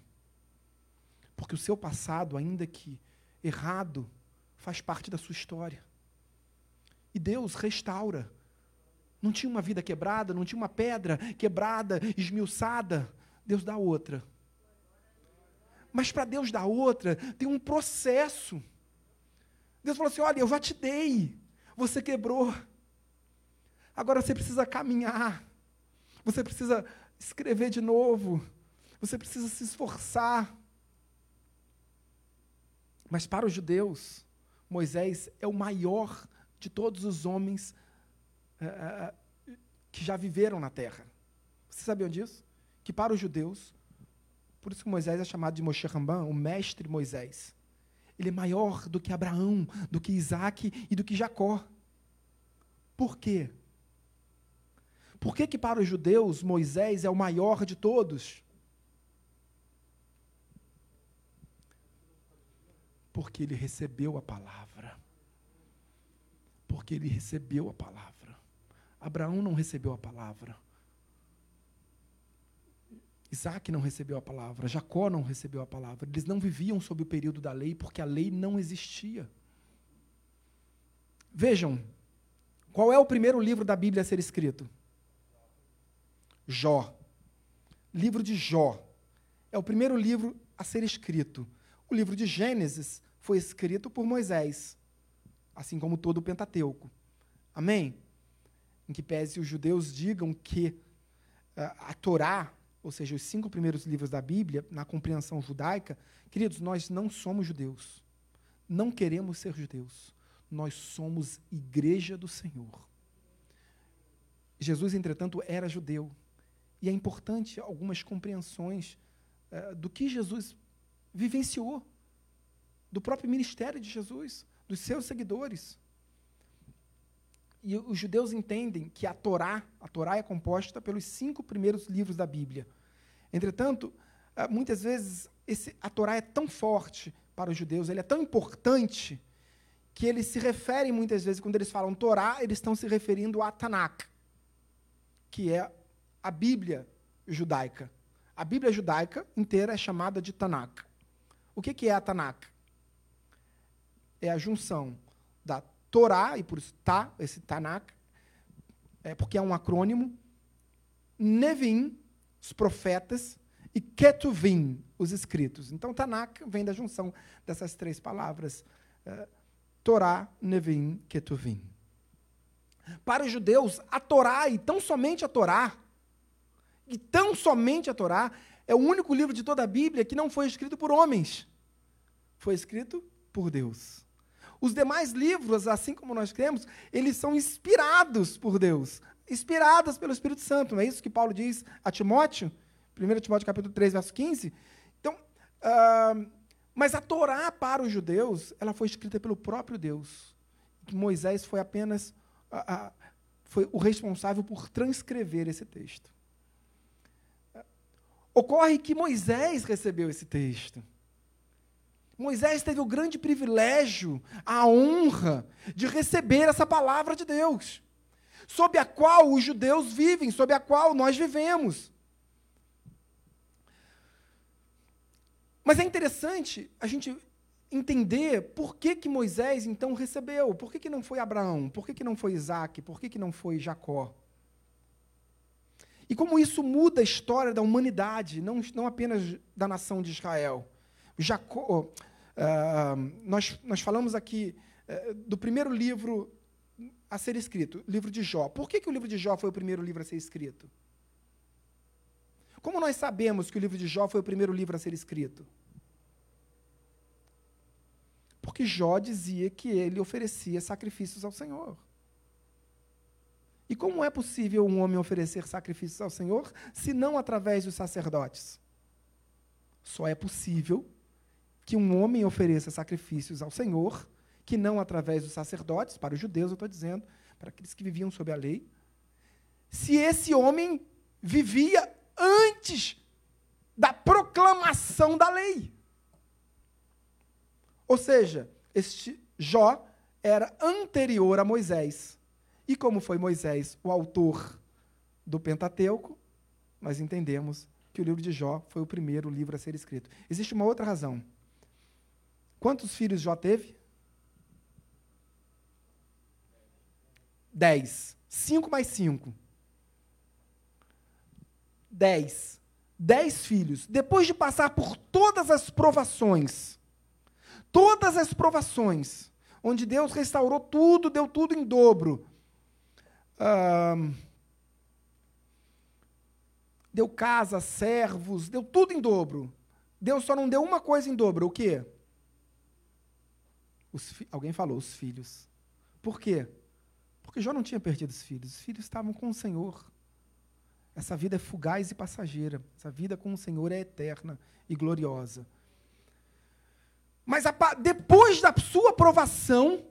Porque o seu passado, ainda que errado, faz parte da sua história. E Deus restaura. Não tinha uma vida quebrada, não tinha uma pedra quebrada, esmiuçada. Deus dá outra. Mas para Deus dar outra, tem um processo. Deus falou assim: olha, eu já te dei, você quebrou. Agora você precisa caminhar. Você precisa escrever de novo. Você precisa se esforçar. Mas para os judeus, Moisés é o maior de todos os homens é, que já viveram na terra. Vocês sabiam disso? Que para os judeus, Por isso que Moisés é chamado de Moshe Ramban, o mestre Moisés. Ele é maior do que Abraão, do que Isaac e do que Jacó. Por quê? Por que, que para os judeus Moisés é o maior de todos? Porque ele recebeu a palavra. Porque ele recebeu a palavra. Abraão não recebeu a palavra. Isaac não recebeu a palavra, Jacó não recebeu a palavra. Eles não viviam sob o período da lei porque a lei não existia. Vejam, qual é o primeiro livro da Bíblia a ser escrito? Jó. Livro de Jó. É o primeiro livro a ser escrito. O livro de Gênesis foi escrito por Moisés, assim como todo o Pentateuco. Amém? Em que pese os judeus digam que uh, a Torá ou seja, os cinco primeiros livros da Bíblia, na compreensão judaica, queridos, nós não somos judeus. Não queremos ser judeus. Nós somos igreja do Senhor. Jesus, entretanto, era judeu. E é importante algumas compreensões uh, do que Jesus vivenciou, do próprio ministério de Jesus, dos seus seguidores. E os judeus entendem que a Torá, a Torá é composta pelos cinco primeiros livros da Bíblia. Entretanto, ah, muitas vezes esse, a Torá é tão forte para os judeus, ele é tão importante que eles se referem muitas vezes quando eles falam Torá, eles estão se referindo a Tanakh, que é a Bíblia judaica. A Bíblia judaica inteira é chamada de Tanakh. O que, é a Tanakh? É a junção da Torá, e por isso tá, esse Tanakh, é porque é um acrônimo, Nevim, os profetas, e Ketuvim, os escritos. Então, Tanakh vem da junção dessas três palavras, uh, Torá, Nevim, Ketuvim. Para os judeus, a Torá, e tão somente a Torá, e tão somente a Torá, é o único livro de toda a Bíblia que não foi escrito por homens. Foi escrito por Deus. Os demais livros, assim como nós cremos, eles são inspirados por Deus, inspirados pelo Espírito Santo. Não é isso que Paulo diz a Timóteo? 1 Timóteo capítulo 3, verso 15. Então, uh, mas a Torá para os judeus, ela foi escrita pelo próprio Deus. Moisés foi apenas uh, uh, foi o responsável por transcrever esse texto. Ocorre que Moisés recebeu esse texto. Moisés teve o grande privilégio, a honra de receber essa palavra de Deus, sob a qual os judeus vivem, sob a qual nós vivemos. Mas é interessante a gente entender por que, que Moisés então recebeu, por que, que não foi Abraão, por que, que não foi Isaac, por que, que não foi Jacó. E como isso muda a história da humanidade, não, não apenas da nação de Israel. Jacó, Uh, nós, nós falamos aqui uh, do primeiro livro a ser escrito, livro de Jó. Por que, que o livro de Jó foi o primeiro livro a ser escrito? Como nós sabemos que o livro de Jó foi o primeiro livro a ser escrito? Porque Jó dizia que ele oferecia sacrifícios ao Senhor. E como é possível um homem oferecer sacrifícios ao Senhor se não através dos sacerdotes? Só é possível que um homem ofereça sacrifícios ao Senhor, que não através dos sacerdotes, para os judeus eu estou dizendo, para aqueles que viviam sob a lei, se esse homem vivia antes da proclamação da lei. Ou seja, este Jó era anterior a Moisés. E como foi Moisés o autor do Pentateuco, nós entendemos que o livro de Jó foi o primeiro livro a ser escrito. Existe uma outra razão. Quantos filhos Jó teve? Dez. Cinco mais cinco. Dez. Dez filhos. Depois de passar por todas as provações, todas as provações, onde Deus restaurou tudo, deu tudo em dobro. Deu casa, servos, deu tudo em dobro. Deus só não deu uma coisa em dobro, o quê? alguém falou, os filhos. Por quê? Porque Jó não tinha perdido os filhos, os filhos estavam com o Senhor. Essa vida é fugaz e passageira. Essa vida com o Senhor é eterna e gloriosa. Mas a, depois da sua provação,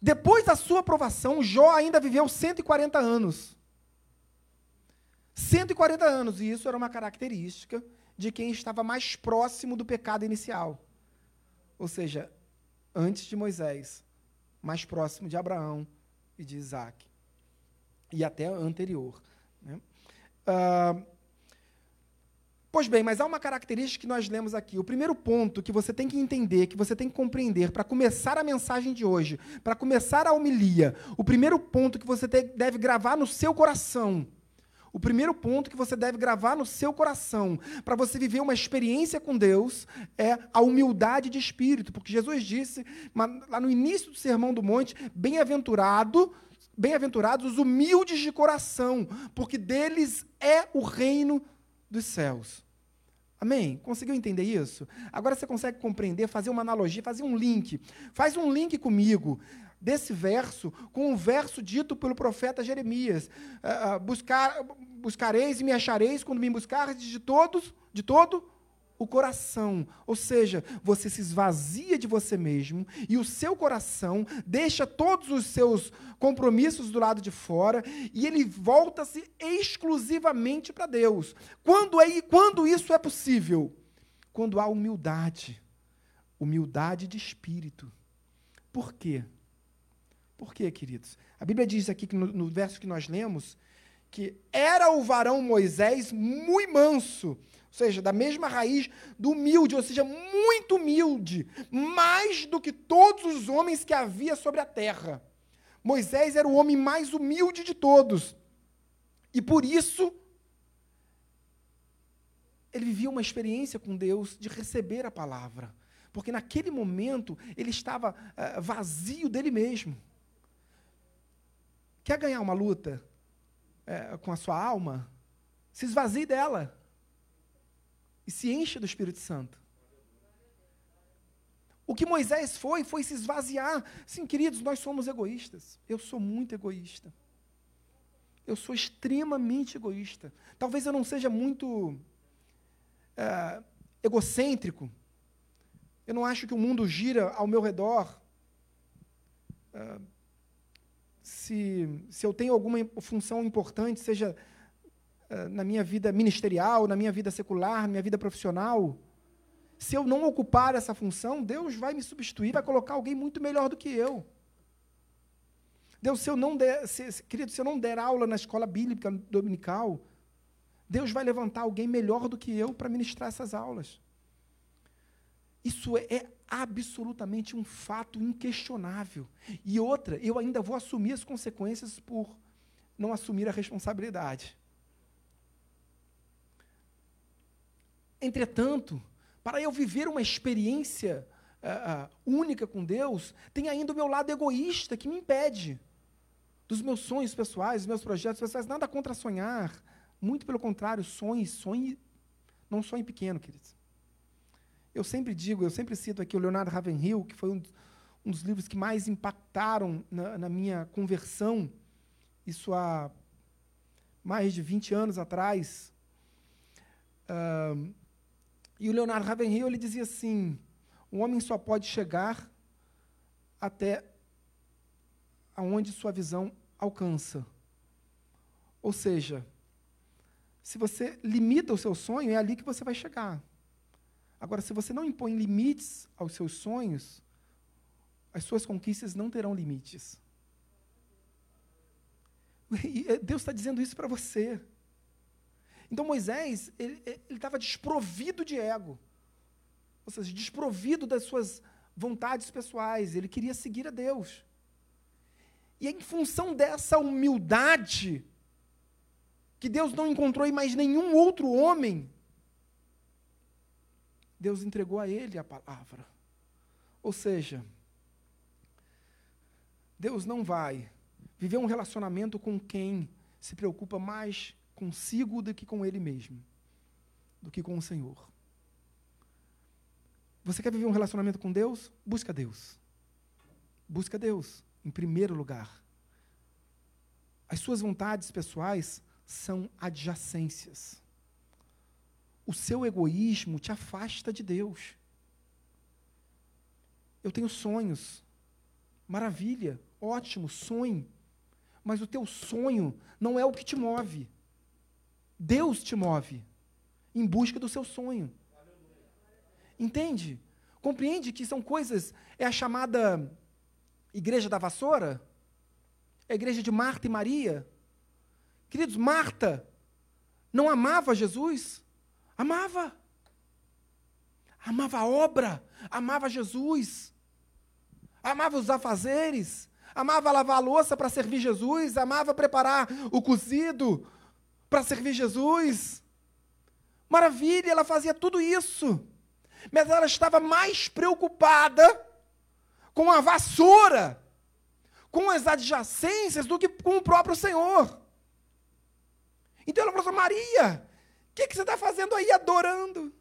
depois da sua aprovação, Jó ainda viveu 140 anos. 140 anos, e isso era uma característica de quem estava mais próximo do pecado inicial. Ou seja, antes de Moisés, mais próximo de Abraão e de Isaac. E até anterior. Né? Uh, Pois bem, mas há uma característica que nós lemos aqui. O primeiro ponto que você tem que entender, que você tem que compreender para começar a mensagem de hoje, para começar a homilia, o primeiro ponto que você deve gravar no seu coração. O primeiro ponto que você deve gravar no seu coração para você viver uma experiência com Deus é a humildade de espírito, porque Jesus disse lá no início do Sermão do Monte: bem-aventurado, bem-aventurados os humildes de coração, porque deles é o reino dos céus. Amém? Conseguiu entender isso? Agora você consegue compreender, fazer uma analogia, fazer um link. Faz um link comigo desse verso com o verso dito pelo profeta Jeremias: uh, buscar, buscareis e me achareis quando me buscardes de todos, de todo o coração. Ou seja, você se esvazia de você mesmo e o seu coração deixa todos os seus compromissos do lado de fora e ele volta-se exclusivamente para Deus. Quando, é, quando isso é possível? Quando há humildade. Humildade de espírito. Por quê? Por quê, queridos? A Bíblia diz aqui que no, no verso que nós lemos que era o varão Moisés muito manso ou seja, da mesma raiz do humilde, ou seja, muito humilde, mais do que todos os homens que havia sobre a terra. Moisés era o homem mais humilde de todos. E por isso, ele vivia uma experiência com Deus de receber a palavra. Porque naquele momento ele estava uh, vazio dele mesmo. Quer ganhar uma luta uh, com a sua alma? Se esvazie dela e se enche do Espírito Santo. O que Moisés foi, foi se esvaziar. Sim, queridos, nós somos egoístas. Eu sou muito egoísta. Eu sou extremamente egoísta. Talvez eu não seja muito é, egocêntrico. Eu não acho que o mundo gira ao meu redor. É, se, se eu tenho alguma função importante, seja na minha vida ministerial, na minha vida secular, na minha vida profissional, se eu não ocupar essa função, Deus vai me substituir, vai colocar alguém muito melhor do que eu. Deus, se eu não der, se, querido, se eu não der aula na escola bíblica dominical, Deus vai levantar alguém melhor do que eu para ministrar essas aulas. Isso é, é absolutamente um fato inquestionável. E outra, eu ainda vou assumir as consequências por não assumir a responsabilidade. Entretanto, para eu viver uma experiência uh, uh, única com Deus, tem ainda o meu lado egoísta que me impede dos meus sonhos pessoais, dos meus projetos pessoais. Nada contra sonhar, muito pelo contrário, sonhe, sonhe, não sonhe pequeno, queridos. Eu sempre digo, eu sempre cito aqui o Leonardo Ravenhill, que foi um, um dos livros que mais impactaram na, na minha conversão, isso há mais de 20 anos atrás. Uh, e o Leonardo Ravenhill ele dizia assim: o homem só pode chegar até aonde sua visão alcança. Ou seja, se você limita o seu sonho, é ali que você vai chegar. Agora, se você não impõe limites aos seus sonhos, as suas conquistas não terão limites. E eh, Deus está dizendo isso para você. Então Moisés, ele estava desprovido de ego. Ou seja, desprovido das suas vontades pessoais. Ele queria seguir a Deus. E em função dessa humildade, que Deus não encontrou em mais nenhum outro homem, Deus entregou a ele a palavra. Ou seja, Deus não vai viver um relacionamento com quem se preocupa mais consigo do que com ele mesmo, do que com o Senhor. Você quer viver um relacionamento com Deus? Busca Deus. Busca Deus, em primeiro lugar. As suas vontades pessoais são adjacências. O seu egoísmo te afasta de Deus. Eu tenho sonhos. Maravilha, ótimo, sonhe. Mas o teu sonho não é o que te move. Deus te move em busca do seu sonho. Entende? Compreende que são coisas, é a chamada igreja da vassoura? É a igreja de Marta e Maria? Queridos, Marta não amava Jesus? Amava. Amava a obra, amava Jesus, amava os afazeres, amava lavar a louça para servir Jesus, amava preparar o cozido para servir Jesus. Maravilha, ela fazia tudo isso. Mas ela estava mais preocupada com a vassoura, com as adjacências, do que com o próprio Senhor. Então ela falou assim: Maria, o que, que você está fazendo aí adorando?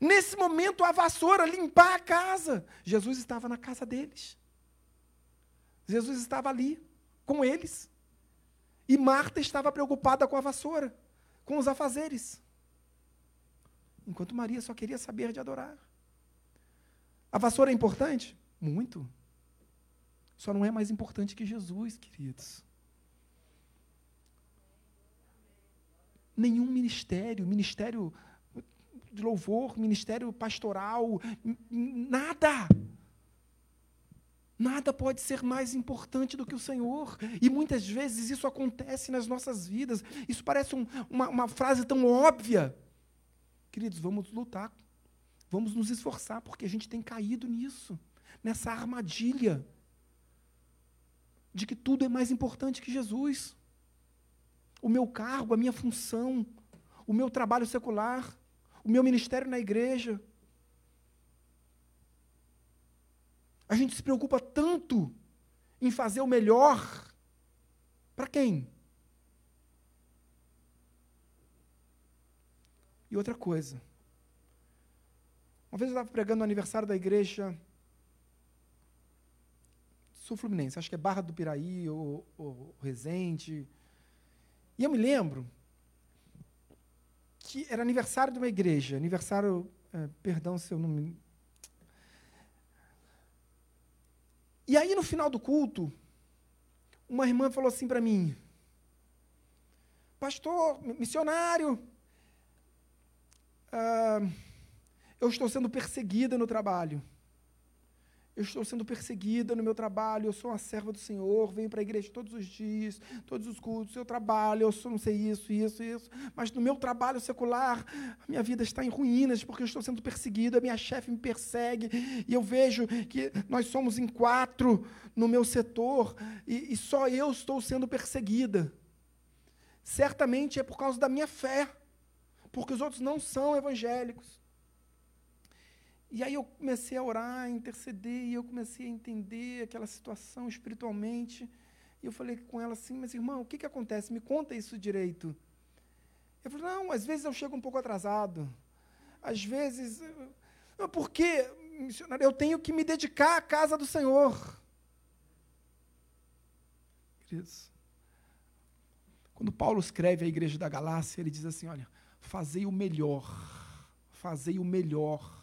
Nesse momento, a vassoura limpar a casa. Jesus estava na casa deles. Jesus estava ali, com eles. E Marta estava preocupada com a vassoura, com os afazeres. Enquanto Maria só queria saber de adorar. A vassoura é importante? Muito. Só não é mais importante que Jesus, queridos. Nenhum ministério, ministério de louvor, ministério pastoral, nada. Nada pode ser mais importante do que o Senhor. E muitas vezes isso acontece nas nossas vidas. Isso parece um, uma, uma frase tão óbvia. Queridos, vamos lutar. Vamos nos esforçar, porque a gente tem caído nisso, nessa armadilha de que tudo é mais importante que Jesus. O meu cargo, a minha função, o meu trabalho secular, o meu ministério na igreja. A gente se preocupa tanto em fazer o melhor para quem? E outra coisa. Uma vez eu estava pregando no aniversário da igreja Sul Fluminense, acho que é Barra do Piraí ou, ou Resende. E eu me lembro que era aniversário de uma igreja, aniversário, é, perdão se eu não me. E aí, no final do culto, uma irmã falou assim para mim: Pastor, missionário, ah, eu estou sendo perseguida no trabalho eu estou sendo perseguida no meu trabalho, eu sou uma serva do Senhor, venho para a igreja todos os dias, todos os cultos, eu trabalho, eu sou não sei isso, isso, isso, mas no meu trabalho secular, a minha vida está em ruínas porque eu estou sendo perseguida, minha chefe me persegue, e eu vejo que nós somos em quatro no meu setor, e, e só eu estou sendo perseguida. Certamente é por causa da minha fé, porque os outros não são evangélicos. E aí eu comecei a orar, a interceder, e eu comecei a entender aquela situação espiritualmente. E eu falei com ela assim, mas irmão, o que, que acontece? Me conta isso direito. Eu falei, não, às vezes eu chego um pouco atrasado. Às vezes. Não, porque, missionário, eu tenho que me dedicar à casa do Senhor. Queridos, quando Paulo escreve à igreja da Galácia, ele diz assim: olha, fazei o melhor, fazei o melhor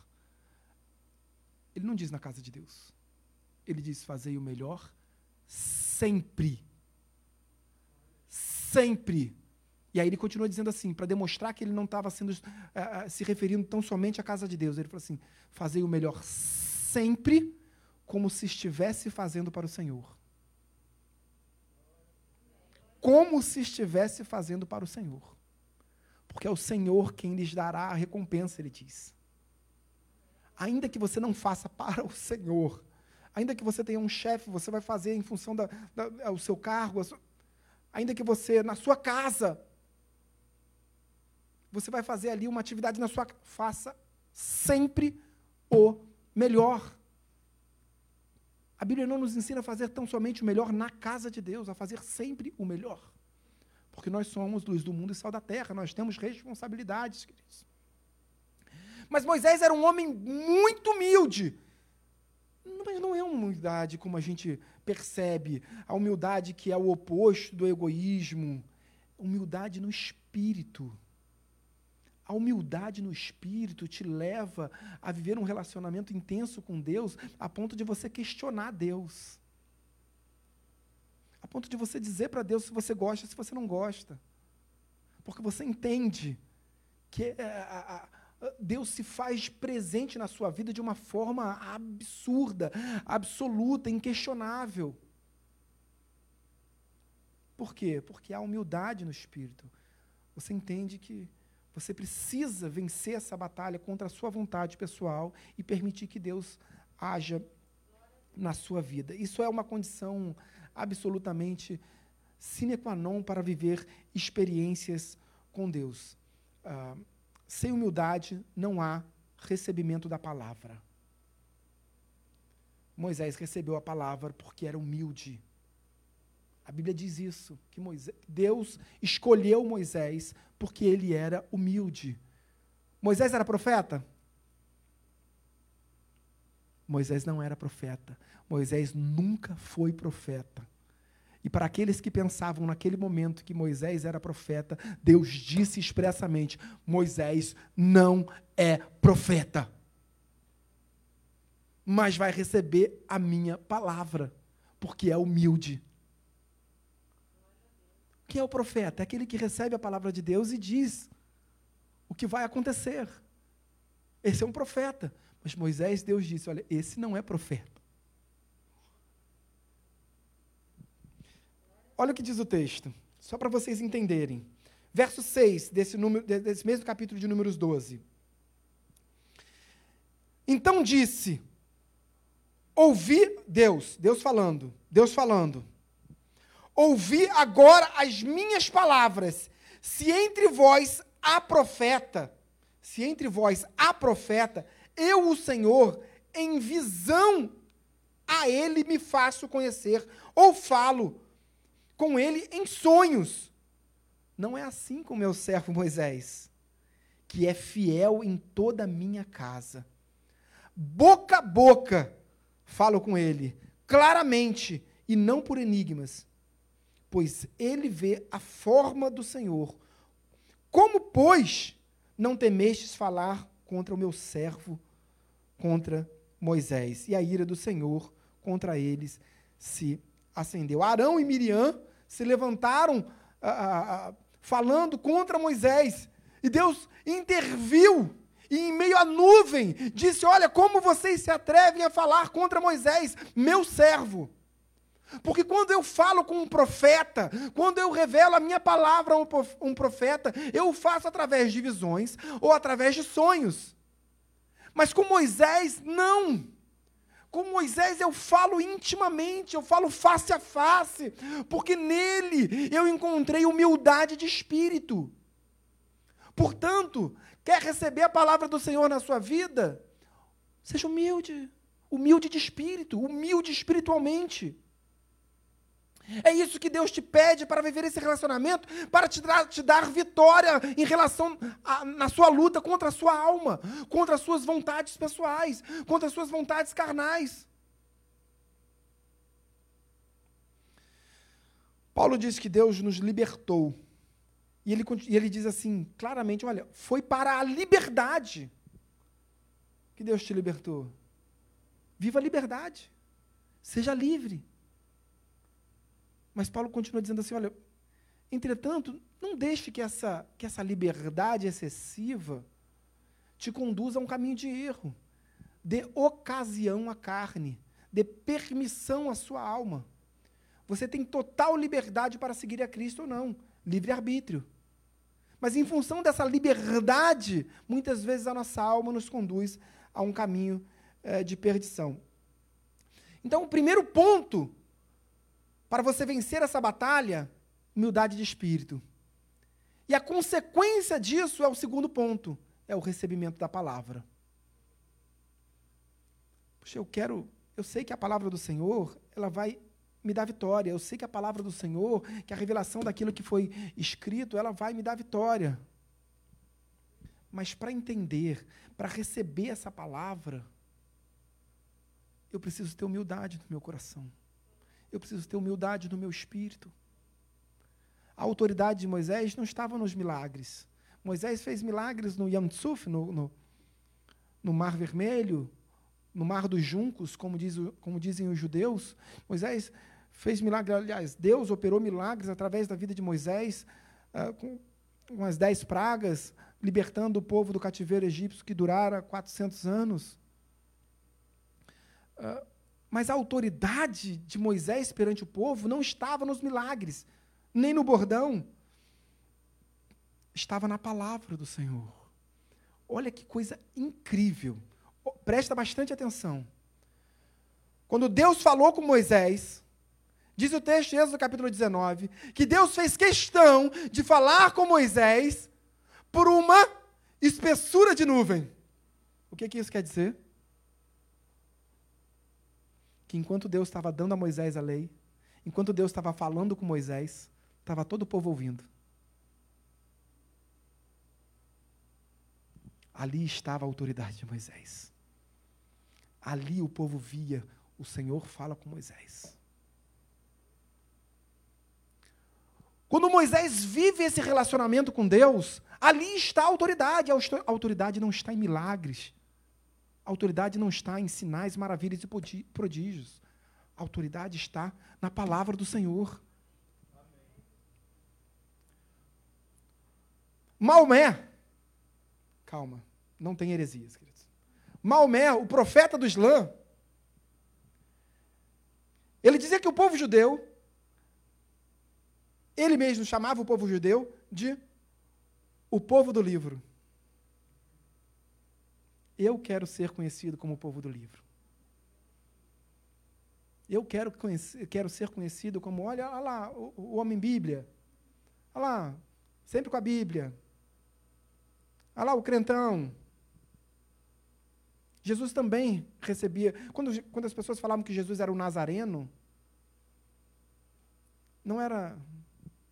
ele não diz na casa de Deus. Ele diz: fazei o melhor sempre. Sempre. E aí ele continua dizendo assim, para demonstrar que ele não estava sendo uh, se referindo tão somente à casa de Deus. Ele falou assim: fazei o melhor sempre, como se estivesse fazendo para o Senhor. Como se estivesse fazendo para o Senhor. Porque é o Senhor quem lhes dará a recompensa, ele diz ainda que você não faça para o Senhor, ainda que você tenha um chefe, você vai fazer em função do é, seu cargo, sua, ainda que você, na sua casa, você vai fazer ali uma atividade na sua faça sempre o melhor. A Bíblia não nos ensina a fazer tão somente o melhor na casa de Deus, a fazer sempre o melhor. Porque nós somos luz do mundo e sal da terra, nós temos responsabilidades, queridos. Mas Moisés era um homem muito humilde. Mas não é uma humildade como a gente percebe? A humildade que é o oposto do egoísmo. Humildade no espírito. A humildade no espírito te leva a viver um relacionamento intenso com Deus, a ponto de você questionar Deus. A ponto de você dizer para Deus se você gosta, se você não gosta. Porque você entende que é, a, a, Deus se faz presente na sua vida de uma forma absurda, absoluta, inquestionável. Por quê? Porque há humildade no espírito. Você entende que você precisa vencer essa batalha contra a sua vontade pessoal e permitir que Deus haja na sua vida. Isso é uma condição absolutamente sine qua non para viver experiências com Deus. Ah, sem humildade não há recebimento da palavra. Moisés recebeu a palavra porque era humilde. A Bíblia diz isso, que Moisés, Deus escolheu Moisés porque ele era humilde. Moisés era profeta? Moisés não era profeta. Moisés nunca foi profeta. E para aqueles que pensavam naquele momento que Moisés era profeta, Deus disse expressamente: Moisés não é profeta, mas vai receber a minha palavra, porque é humilde. Quem é o profeta? É aquele que recebe a palavra de Deus e diz o que vai acontecer. Esse é um profeta. Mas Moisés, Deus disse: olha, esse não é profeta. Olha o que diz o texto, só para vocês entenderem. Verso 6 desse, número, desse mesmo capítulo de Números 12. Então disse: Ouvi Deus, Deus falando, Deus falando. Ouvi agora as minhas palavras. Se entre vós há profeta, se entre vós há profeta, eu, o Senhor, em visão a ele me faço conhecer, ou falo com ele em sonhos. Não é assim com meu servo Moisés, que é fiel em toda a minha casa. Boca a boca falo com ele, claramente, e não por enigmas pois ele vê a forma do Senhor. Como, pois, não temestes falar contra o meu servo, contra Moisés? E a ira do Senhor contra eles se acendeu. Arão e Miriam se levantaram ah, ah, ah falando contra Moisés. E Deus interviu. E em meio à nuvem, disse: Olha, como vocês se atrevem a falar contra Moisés, meu servo. Porque quando eu falo com um profeta, quando eu revelo a minha palavra a um profeta, eu o faço através de visões ou através de sonhos. Mas com Moisés, não. Com Moisés eu falo intimamente, eu falo face a face, porque nele eu encontrei humildade de espírito. Portanto, quer receber a palavra do Senhor na sua vida? Seja humilde, humilde de espírito, humilde espiritualmente. É isso que Deus te pede para viver esse relacionamento, para te dar, te dar vitória em relação a, na sua luta contra a sua alma, contra as suas vontades pessoais, contra as suas vontades carnais. Paulo diz que Deus nos libertou. E ele, e ele diz assim, claramente: olha, foi para a liberdade que Deus te libertou. Viva a liberdade. Seja livre. Mas Paulo continua dizendo assim: olha, entretanto, não deixe que essa, que essa liberdade excessiva te conduza a um caminho de erro. Dê ocasião à carne, dê permissão à sua alma. Você tem total liberdade para seguir a Cristo ou não, livre-arbítrio. Mas em função dessa liberdade, muitas vezes a nossa alma nos conduz a um caminho é, de perdição. Então, o primeiro ponto para você vencer essa batalha, humildade de espírito. E a consequência disso é o segundo ponto, é o recebimento da palavra. Puxa, eu quero, eu sei que a palavra do Senhor, ela vai me dar vitória. Eu sei que a palavra do Senhor, que a revelação daquilo que foi escrito, ela vai me dar vitória. Mas para entender, para receber essa palavra, eu preciso ter humildade no meu coração. Eu preciso ter humildade no meu espírito. A autoridade de Moisés não estava nos milagres. Moisés fez milagres no Yam Tsuf, no, no, no Mar Vermelho, no Mar dos Juncos, como, diz, como dizem os judeus. Moisés fez milagres, aliás, Deus operou milagres através da vida de Moisés, uh, com, com as dez pragas, libertando o povo do cativeiro egípcio que durara 400 anos. Uh, mas a autoridade de Moisés perante o povo não estava nos milagres, nem no bordão. Estava na palavra do Senhor. Olha que coisa incrível. Presta bastante atenção. Quando Deus falou com Moisés, diz o texto de Êxodo capítulo 19, que Deus fez questão de falar com Moisés por uma espessura de nuvem. O que, que isso quer dizer? Que enquanto Deus estava dando a Moisés a lei, enquanto Deus estava falando com Moisés, estava todo o povo ouvindo. Ali estava a autoridade de Moisés. Ali o povo via o Senhor fala com Moisés. Quando Moisés vive esse relacionamento com Deus, ali está a autoridade. A autoridade não está em milagres, a autoridade não está em sinais, maravilhas e prodígios. A autoridade está na palavra do Senhor. Maomé, calma, não tem heresias, queridos. Maomé, o profeta do Islã, ele dizia que o povo judeu, ele mesmo chamava o povo judeu de o povo do livro. Eu quero ser conhecido como o povo do livro. Eu quero, conhecer, quero ser conhecido como, olha, olha lá, o, o homem Bíblia. Olha lá, sempre com a Bíblia. Olha lá, o crentão. Jesus também recebia. Quando, quando as pessoas falavam que Jesus era o Nazareno, não era,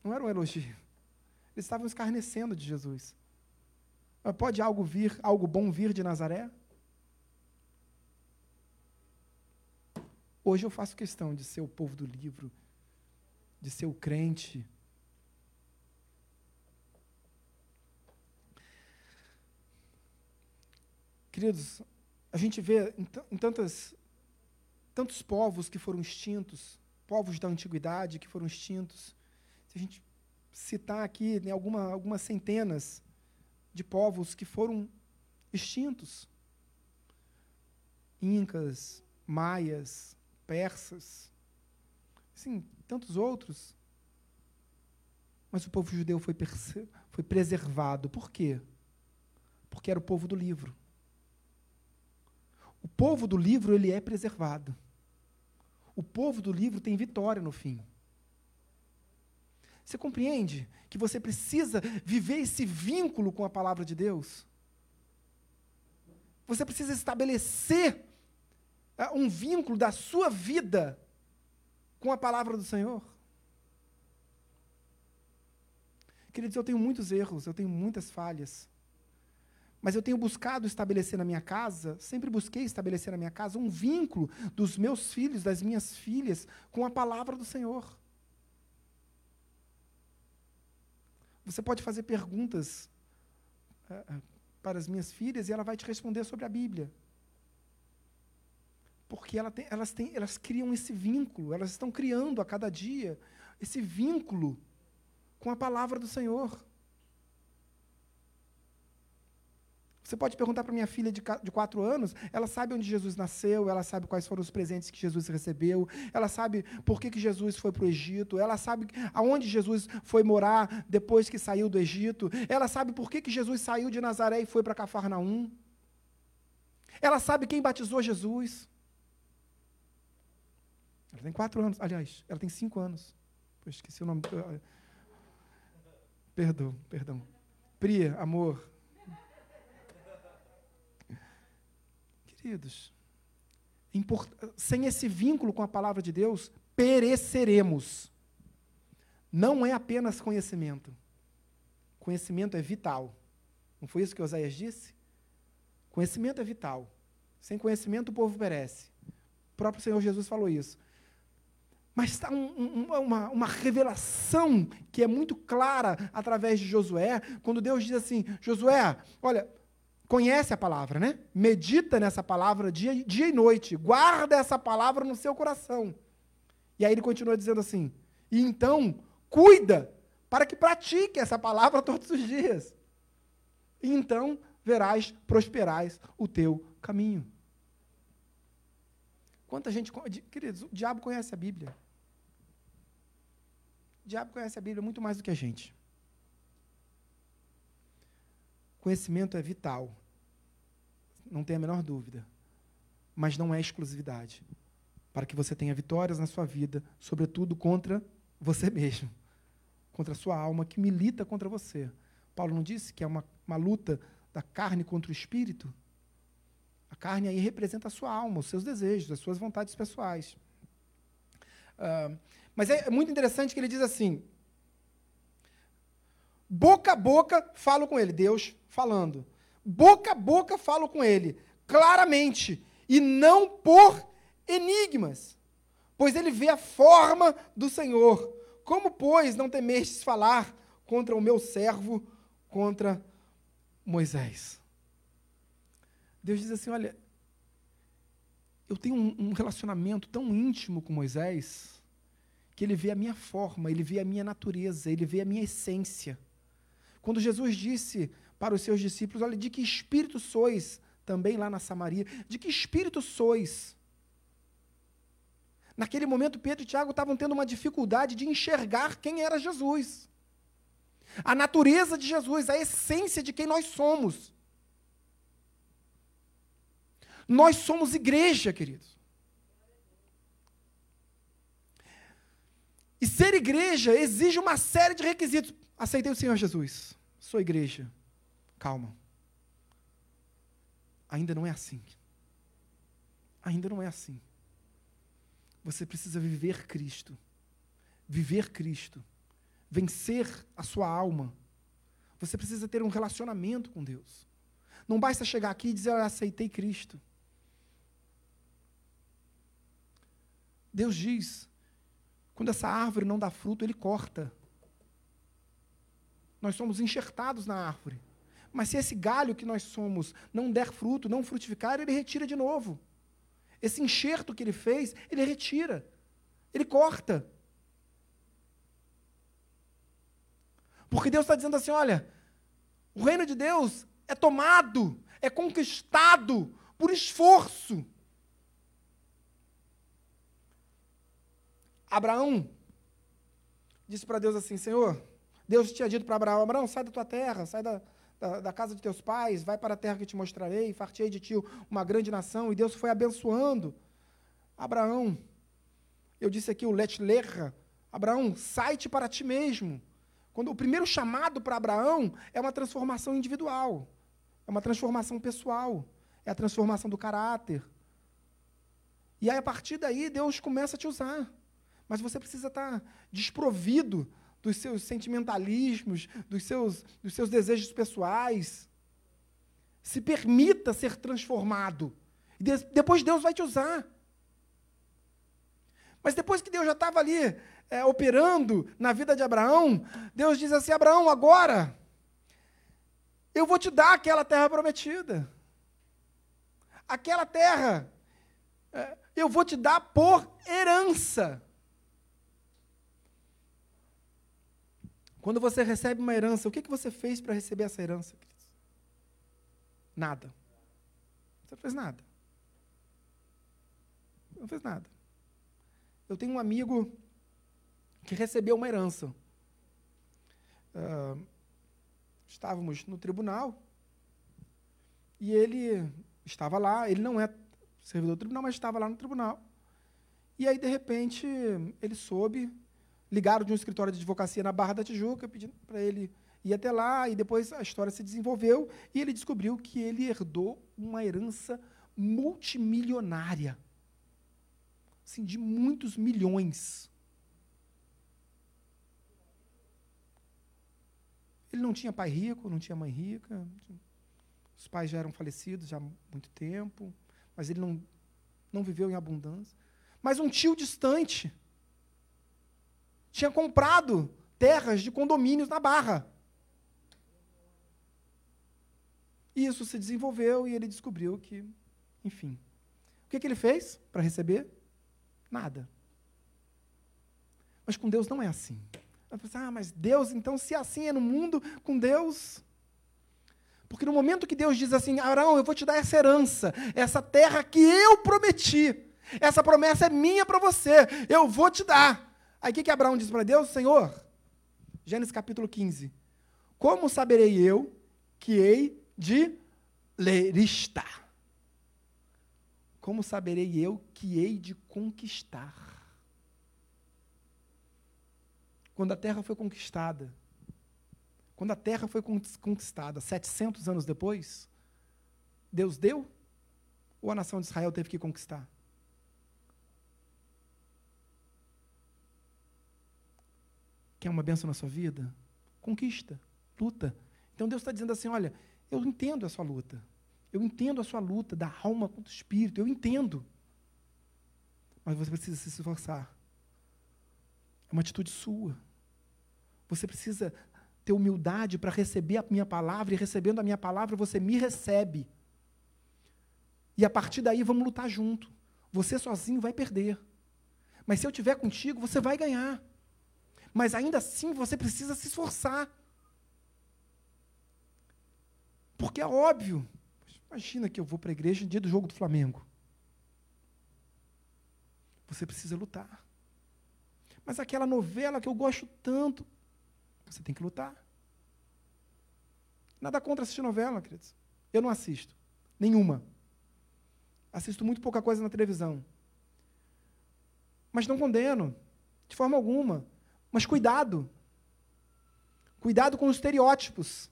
não era um elogio. Eles estavam escarnecendo de Jesus. Mas pode algo vir, algo bom vir de Nazaré? Hoje eu faço questão de ser o povo do livro, de ser o crente. Queridos, a gente vê em, em tantas, tantos povos que foram extintos, povos da antiguidade que foram extintos. Se a gente citar aqui né, alguma, algumas centenas de povos que foram extintos. Incas, maias, persas, sim, tantos outros. Mas o povo judeu foi, foi preservado. Por quê? Porque era o povo do livro. O povo do livro ele é preservado. O povo do livro tem vitória no fim. Você compreende que você precisa viver esse vínculo com a palavra de Deus? Você precisa estabelecer uh, um vínculo da sua vida com a palavra do Senhor? Queridos, eu tenho muitos erros, eu tenho muitas falhas. Mas eu tenho buscado estabelecer na minha casa, sempre busquei estabelecer na minha casa um vínculo dos meus filhos, das minhas filhas, com a palavra do Senhor. Você pode fazer perguntas uh, para as minhas filhas e ela vai te responder sobre a Bíblia. Porque ela tem, elas, têm, elas criam esse vínculo, elas estão criando a cada dia esse vínculo com a palavra do Senhor. Você pode perguntar para minha filha de, quatro anos, ela sabe onde Jesus nasceu, ela sabe quais foram os presentes que Jesus recebeu, ela sabe por que, que Jesus foi para o Egito, ela sabe aonde Jesus foi morar depois que saiu do Egito, ela sabe por que, que Jesus saiu de Nazaré e foi para Cafarnaum. Ela sabe quem batizou Jesus. Ela tem quatro anos, aliás, ela tem cinco anos. Eu esqueci o nome. Perdão, perdão. Priya, amor. Queridos, sem esse vínculo com a palavra de Deus, pereceremos. Não é apenas conhecimento. Conhecimento é vital. Não foi isso que Oséias disse? Conhecimento é vital. Sem conhecimento o povo perece. O próprio Senhor Jesus falou isso. Mas está um, um, uma, uma revelação que é muito clara através de Josué, quando Deus diz assim: Josué, olha, conhece a palavra, né? Medita nessa palavra dia, dia e noite, guarda essa palavra no seu coração. E aí ele continua dizendo assim: e então, cuida para que pratique essa palavra todos os dias. E então verás, prosperás o teu caminho. Quanta gente. Queridos, o diabo conhece a Bíblia. O diabo conhece a Bíblia muito mais do que a gente. Conhecimento é vital. Não tem a menor dúvida. Mas não é exclusividade. Para que você tenha vitórias na sua vida, sobretudo contra você mesmo. Contra a sua alma que milita contra você. Paulo não disse que é uma, uma luta da carne contra o espírito? A carne aí representa a sua alma, os seus desejos, as suas vontades pessoais. Uh, mas é muito interessante que ele diz assim: boca a boca falo com ele, Deus falando. Boca a boca falo com ele, claramente, e não por enigmas, pois ele vê a forma do Senhor. Como, pois, não temestes falar contra o meu servo, contra Moisés? Deus diz assim: olha, eu tenho um, um relacionamento tão íntimo com Moisés que ele vê a minha forma, ele vê a minha natureza, ele vê a minha essência. Quando Jesus disse para os seus discípulos: Olha, de que espírito sois? Também lá na Samaria, de que espírito sois? Naquele momento, Pedro e Tiago estavam tendo uma dificuldade de enxergar quem era Jesus. A natureza de Jesus, a essência de quem nós somos. Nós somos igreja, queridos. E ser igreja exige uma série de requisitos. Aceitei o Senhor Jesus. Sou igreja. Calma. Ainda não é assim. Ainda não é assim. Você precisa viver Cristo. Viver Cristo. Vencer a sua alma. Você precisa ter um relacionamento com Deus. Não basta chegar aqui e dizer, eu aceitei Cristo. Deus diz: quando essa árvore não dá fruto, ele corta. Nós somos enxertados na árvore. Mas se esse galho que nós somos não der fruto, não frutificar, ele retira de novo. Esse enxerto que ele fez, ele retira. Ele corta. Porque Deus está dizendo assim: olha, o reino de Deus é tomado, é conquistado por esforço. Abraão disse para Deus assim: Senhor, Deus tinha dito para Abraão: Abraão, sai da tua terra, sai da, da, da, casa de teus pais, vai para a terra que te mostrarei, fartei de ti uma grande nação. E Deus foi abençoando Abraão. Eu disse aqui o letlerra: Abraão, sai-te para ti mesmo. Quando o primeiro chamado para Abraão é uma transformação individual, é uma transformação pessoal, é a transformação do caráter. E aí, a partir daí, Deus começa a te usar. Mas você precisa estar desprovido dos seus sentimentalismos, dos seus, dos seus desejos pessoais. Se permita ser transformado. E de, depois Deus vai te usar. Mas depois que Deus já estava ali é, operando na vida de Abraão, Deus diz assim: Abraão, agora eu vou te dar aquela terra prometida. Aquela terra é, eu vou te dar por herança. Quando você recebe uma herança, o que, que você fez para receber essa herança? Nada. Você não fez nada. Não fez nada. Eu tenho um amigo que recebeu uma herança. Uh, estávamos no tribunal e ele estava lá. Ele não é servidor do tribunal, mas estava lá no tribunal. E aí, de repente, ele soube ligaram de um escritório de advocacia na Barra da Tijuca, pedindo para ele ir até lá, e depois a história se desenvolveu, e ele descobriu que ele herdou uma herança multimilionária. Assim, de muitos milhões. Ele não tinha pai rico, não tinha mãe rica. Os pais já eram falecidos já há muito tempo, mas ele não, não viveu em abundância. Mas um tio distante tinha comprado terras de condomínios na Barra. E isso se desenvolveu e ele descobriu que, enfim. O que, que ele fez para receber? Nada. Mas com Deus não é assim. Ah, mas Deus, então, se assim é no mundo, com Deus. Porque no momento que Deus diz assim, Arão, eu vou te dar essa herança, essa terra que eu prometi, essa promessa é minha para você, eu vou te dar. Aí o que, que Abraão diz para Deus? Senhor, Gênesis capítulo 15: Como saberei eu que hei de lerista? Como saberei eu que hei de conquistar? Quando a terra foi conquistada, quando a terra foi conquistada, 700 anos depois, Deus deu ou a nação de Israel teve que conquistar? Quer uma benção na sua vida? Conquista, luta. Então Deus está dizendo assim: olha, eu entendo a sua luta. Eu entendo a sua luta da alma contra o espírito. Eu entendo. Mas você precisa se esforçar. É uma atitude sua. Você precisa ter humildade para receber a minha palavra, e recebendo a minha palavra, você me recebe. E a partir daí vamos lutar junto. Você sozinho vai perder. Mas se eu estiver contigo, você vai ganhar. Mas ainda assim você precisa se esforçar. Porque é óbvio. Imagina que eu vou para a igreja no dia do jogo do Flamengo. Você precisa lutar. Mas aquela novela que eu gosto tanto, você tem que lutar. Nada contra assistir novela, queridos. Eu não assisto. Nenhuma. Assisto muito pouca coisa na televisão. Mas não condeno, de forma alguma. Mas cuidado. Cuidado com os estereótipos.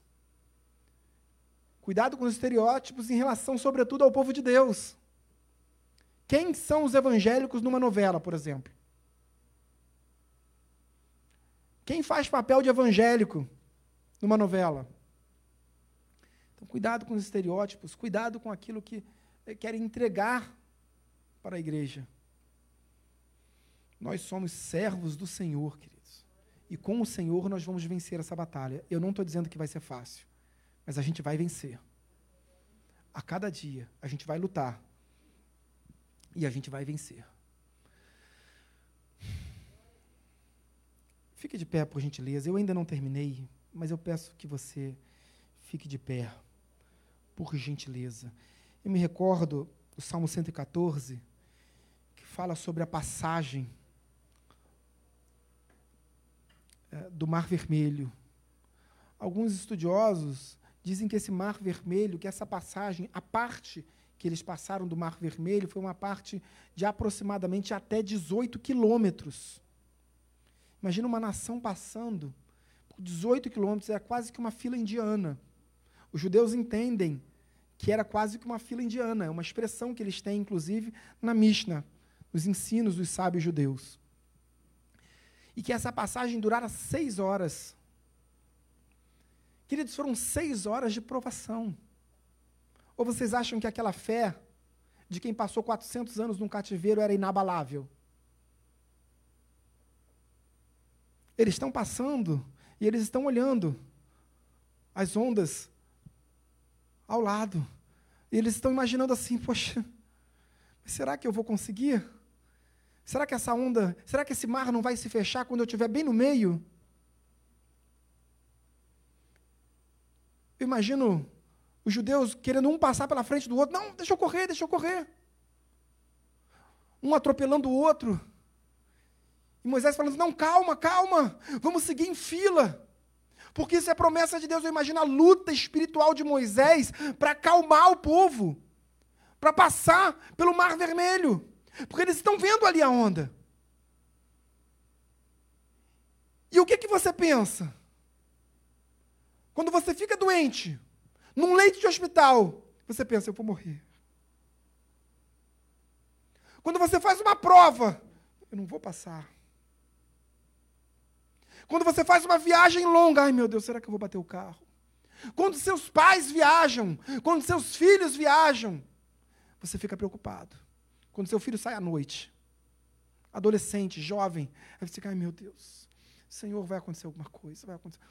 Cuidado com os estereótipos em relação, sobretudo, ao povo de Deus. Quem são os evangélicos numa novela, por exemplo? Quem faz papel de evangélico numa novela? Então, cuidado com os estereótipos, cuidado com aquilo que querem entregar para a igreja. Nós somos servos do Senhor, querido. E com o Senhor nós vamos vencer essa batalha. Eu não estou dizendo que vai ser fácil, mas a gente vai vencer. A cada dia a gente vai lutar e a gente vai vencer. Fique de pé, por gentileza. Eu ainda não terminei, mas eu peço que você fique de pé, por gentileza. Eu me recordo do Salmo 114, que fala sobre a passagem É, do Mar Vermelho. Alguns estudiosos dizem que esse Mar Vermelho, que essa passagem, a parte que eles passaram do Mar Vermelho, foi uma parte de aproximadamente até 18 quilômetros. Imagina uma nação passando por 18 quilômetros, é quase que uma fila indiana. Os judeus entendem que era quase que uma fila indiana, é uma expressão que eles têm, inclusive, na Mishnah, nos ensinos dos sábios judeus e que essa passagem durara seis horas. Queridos, foram seis horas de provação. Ou vocês acham que aquela fé de quem passou 400 anos num cativeiro era inabalável? Eles estão passando e eles estão olhando as ondas ao lado. E eles estão imaginando assim: poxa, será que eu vou conseguir? Será que essa onda, será que esse mar não vai se fechar quando eu estiver bem no meio? Eu imagino os judeus querendo um passar pela frente do outro. Não, deixa eu correr, deixa eu correr. Um atropelando o outro. E Moisés falando: Não, calma, calma, vamos seguir em fila. Porque isso é promessa de Deus. Eu imagino a luta espiritual de Moisés para acalmar o povo, para passar pelo Mar Vermelho. Porque eles estão vendo ali a onda. E o que, que você pensa? Quando você fica doente, num leito de hospital, você pensa, eu vou morrer. Quando você faz uma prova, eu não vou passar. Quando você faz uma viagem longa, ai meu Deus, será que eu vou bater o carro? Quando seus pais viajam, quando seus filhos viajam, você fica preocupado. Quando seu filho sai à noite, adolescente, jovem, aí você fica, ai meu Deus, Senhor, vai acontecer alguma coisa, vai acontecer.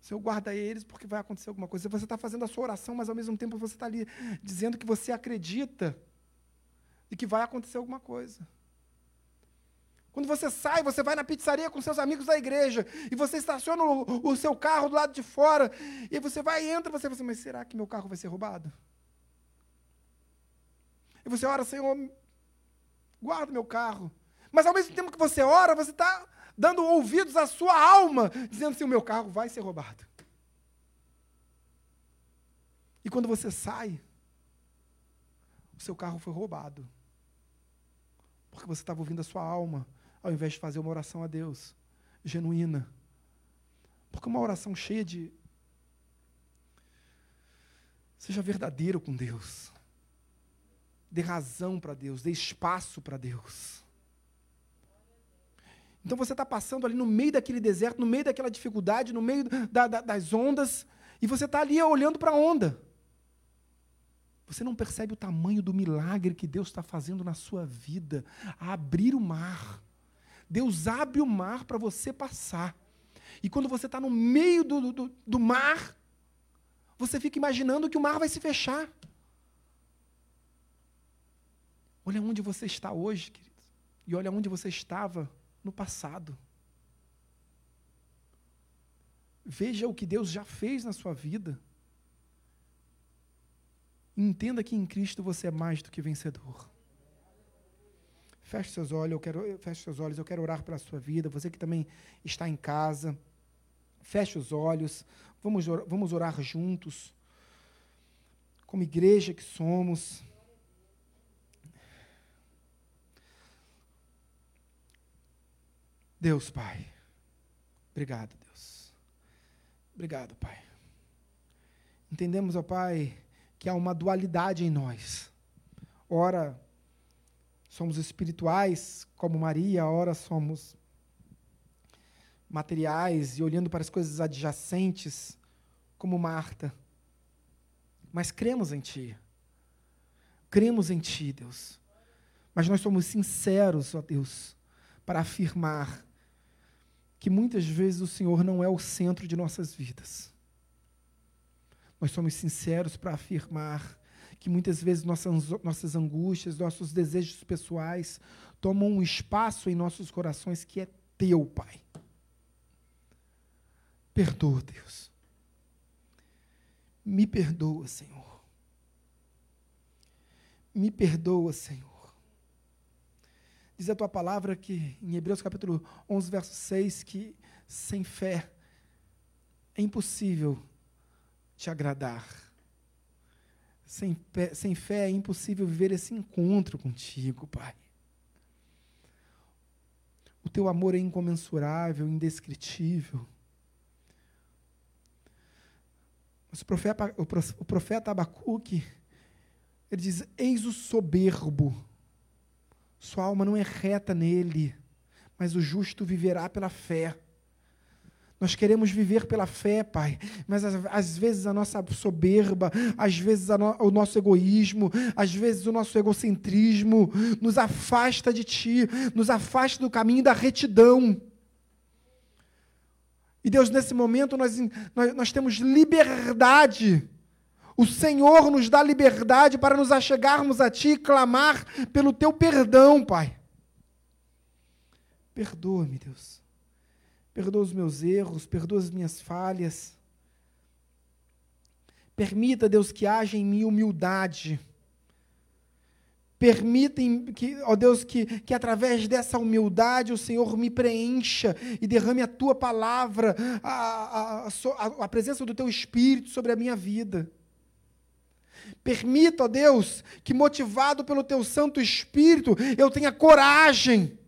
Senhor, guarda eles porque vai acontecer alguma coisa. Você está fazendo a sua oração, mas ao mesmo tempo você está ali dizendo que você acredita e que vai acontecer alguma coisa. Quando você sai, você vai na pizzaria com seus amigos da igreja e você estaciona o, o seu carro do lado de fora e você vai e entra, você fala assim, mas será que meu carro vai ser roubado? E você ora, Senhor, guarda meu carro. Mas ao mesmo tempo que você ora, você está dando ouvidos à sua alma, dizendo assim: o meu carro vai ser roubado. E quando você sai, o seu carro foi roubado. Porque você estava ouvindo a sua alma, ao invés de fazer uma oração a Deus, genuína. Porque uma oração cheia de. Seja verdadeiro com Deus. Dê razão para Deus, dê espaço para Deus. Então você está passando ali no meio daquele deserto, no meio daquela dificuldade, no meio da, da, das ondas, e você está ali olhando para a onda. Você não percebe o tamanho do milagre que Deus está fazendo na sua vida, a abrir o mar. Deus abre o mar para você passar. E quando você está no meio do, do, do mar, você fica imaginando que o mar vai se fechar. Olha onde você está hoje, querido. E olha onde você estava no passado. Veja o que Deus já fez na sua vida. Entenda que em Cristo você é mais do que vencedor. Feche seus olhos, eu quero, feche seus olhos, eu quero orar pela sua vida. Você que também está em casa, feche os olhos. Vamos vamos orar juntos. Como igreja que somos. Deus, Pai. Obrigado, Deus. Obrigado, Pai. Entendemos, ó Pai, que há uma dualidade em nós. Ora, somos espirituais, como Maria, ora somos materiais e olhando para as coisas adjacentes, como Marta. Mas cremos em Ti. Cremos em Ti, Deus. Mas nós somos sinceros, ó Deus, para afirmar que muitas vezes o Senhor não é o centro de nossas vidas. Nós somos sinceros para afirmar que muitas vezes nossas, nossas angústias, nossos desejos pessoais tomam um espaço em nossos corações que é teu, Pai. Perdoa, Deus. Me perdoa, Senhor. Me perdoa, Senhor. Diz a tua palavra que, em Hebreus capítulo 11, verso 6, que sem fé é impossível te agradar. Sem fé, sem fé é impossível viver esse encontro contigo, Pai. O teu amor é incomensurável, indescritível. Mas o profeta, o profeta Abacuque, ele diz: Eis o soberbo sua alma não é reta nele, mas o justo viverá pela fé. Nós queremos viver pela fé, Pai, mas às, vezes a nossa soberba, às vezes no, o nosso egoísmo, às vezes o nosso egocentrismo nos afasta de Ti, nos afasta do caminho da retidão. E Deus, nesse momento, nós, nós, nós temos liberdade o Senhor nos dá liberdade para nos achegarmos a Ti e clamar pelo Teu perdão, Pai. Perdoa-me, Deus. Perdoa os meus erros, perdoa as minhas falhas. Permita, Deus, que haja em mim humildade. Permita, que, ó Deus, que, que através dessa humildade o Senhor me preencha e derrame a tua palavra, a, a, a, a presença do teu Espírito sobre a minha vida. Permita, ó Deus, que motivado pelo teu Santo Espírito, eu tenha coragem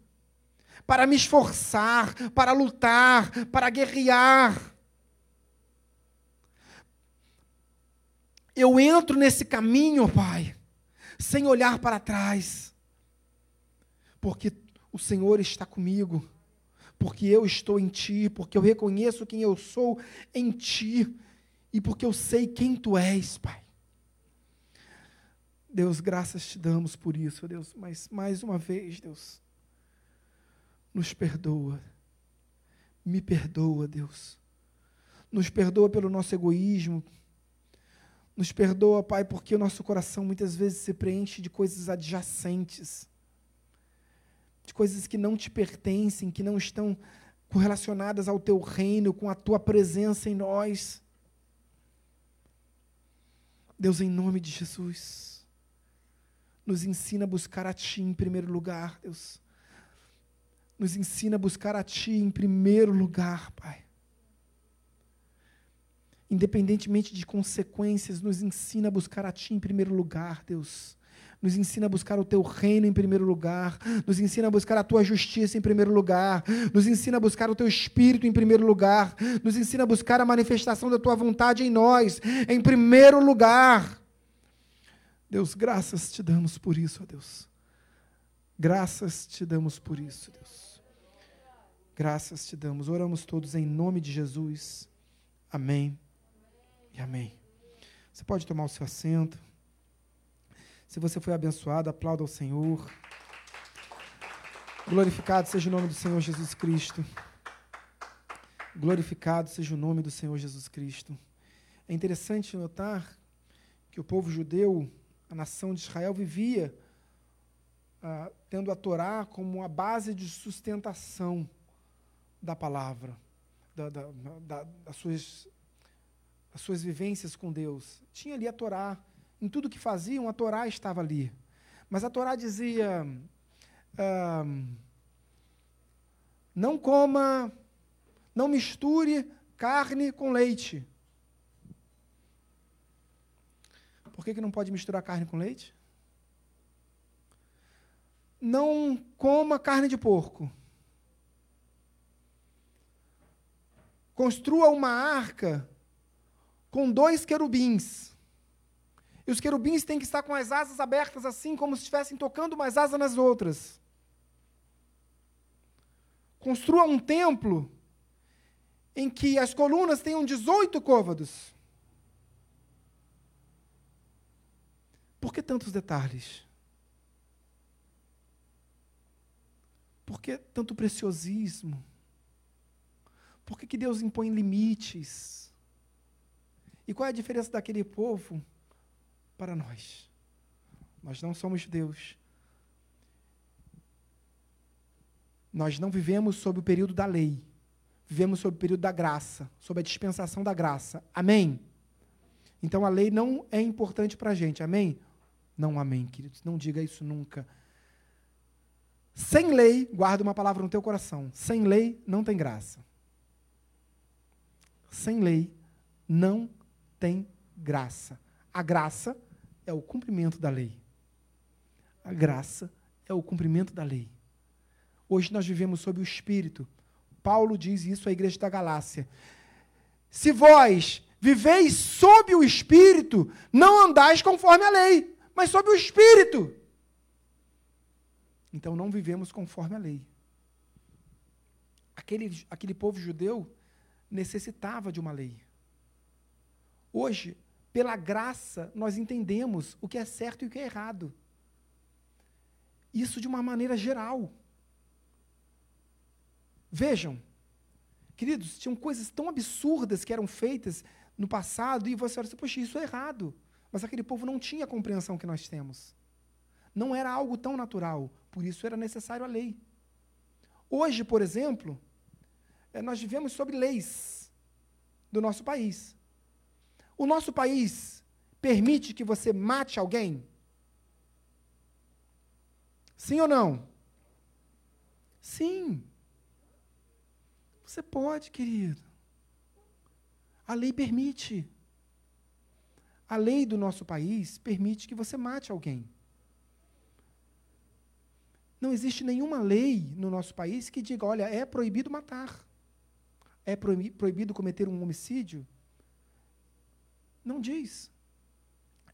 para me esforçar, para lutar, para guerrear. Eu entro nesse caminho, Pai, sem olhar para trás, porque o Senhor está comigo, porque eu estou em Ti, porque eu reconheço quem eu sou em Ti e porque eu sei quem Tu és, Pai. Deus, graças te damos por isso, Deus, mas mais uma vez, Deus, nos perdoa, Me perdoa, Deus. Nos perdoa pelo nosso egoísmo. Nos perdoa, Pai, porque o nosso coração muitas vezes se preenche de coisas adjacentes, de coisas que não te pertencem, que não estão correlacionadas ao teu reino, com a tua presença em nós. Deus, em nome de Jesus, nos ensina a buscar a Ti em primeiro lugar, Deus. Nos ensina a buscar a Ti em primeiro lugar, Pai. Independentemente de consequências, nos ensina a buscar a Ti em primeiro lugar, Deus. Nos ensina a buscar o Teu reino em primeiro lugar. Nos ensina a buscar a Tua justiça em primeiro lugar. Nos ensina a buscar o Teu Espírito em primeiro lugar. Nos ensina a buscar a manifestação da Tua vontade em nós, em primeiro lugar. Deus, graças te damos por isso, ó Deus. Graças te damos por isso, Deus. Graças te damos. Oramos todos em nome de Jesus. Amém e amém. Você pode tomar o seu assento. Se você foi abençoado, aplauda ao Senhor. Glorificado seja o nome do Senhor Jesus Cristo. Glorificado seja o nome do Senhor Jesus Cristo. É interessante notar que o povo judeu, a nação de Israel, vivia ah, tendo a Torá como a base de sustentação da palavra, da, da, da, das suas as suas vivências com Deus. Tinha ali a Torá. Em tudo que faziam, a Torá estava ali. Mas a Torá dizia: ah, não coma, não misture carne com leite. Por que, que não pode misturar carne com leite? Não coma carne de porco. Construa uma arca com dois querubins. E os querubins têm que estar com as asas abertas assim, como se estivessem tocando umas asas nas outras. Construa um templo em que as colunas tenham 18 côvados. Por que tantos detalhes? Por que tanto preciosismo? Por que, que Deus impõe limites? E qual é a diferença daquele povo para nós? Nós não somos Deus. Nós não vivemos sob o período da lei. Vivemos sob o período da graça, sob a dispensação da graça. Amém? Então a lei não é importante para a gente. Amém? Não, amém, queridos. Não diga isso nunca. Sem lei, guarda uma palavra no teu coração. Sem lei não tem graça. Sem lei não tem graça. A graça é o cumprimento da lei. A graça é o cumprimento da lei. Hoje nós vivemos sob o Espírito. Paulo diz isso à igreja da Galácia. Se vós viveis sob o Espírito, não andais conforme a lei, mas sob o Espírito. Então não vivemos conforme a lei. Aquele, aquele povo judeu necessitava de uma lei. Hoje, pela graça, nós entendemos o que é certo e o que é errado. Isso de uma maneira geral. Vejam, queridos, tinham coisas tão absurdas que eram feitas no passado e você olha assim, poxa, isso é errado. Mas aquele povo não tinha a compreensão que nós temos. Não era algo tão natural, por isso era necessário a lei. Hoje, por exemplo, eh, nós vivemos sobre leis do nosso país. O nosso país permite que você mate alguém? Sim ou não? Sim. Você pode, querido. A lei permite. A lei do nosso país permite que você mate alguém. Não existe nenhuma lei no nosso país que diga, olha, é proibido matar. É proibido cometer um homicídio? Não diz.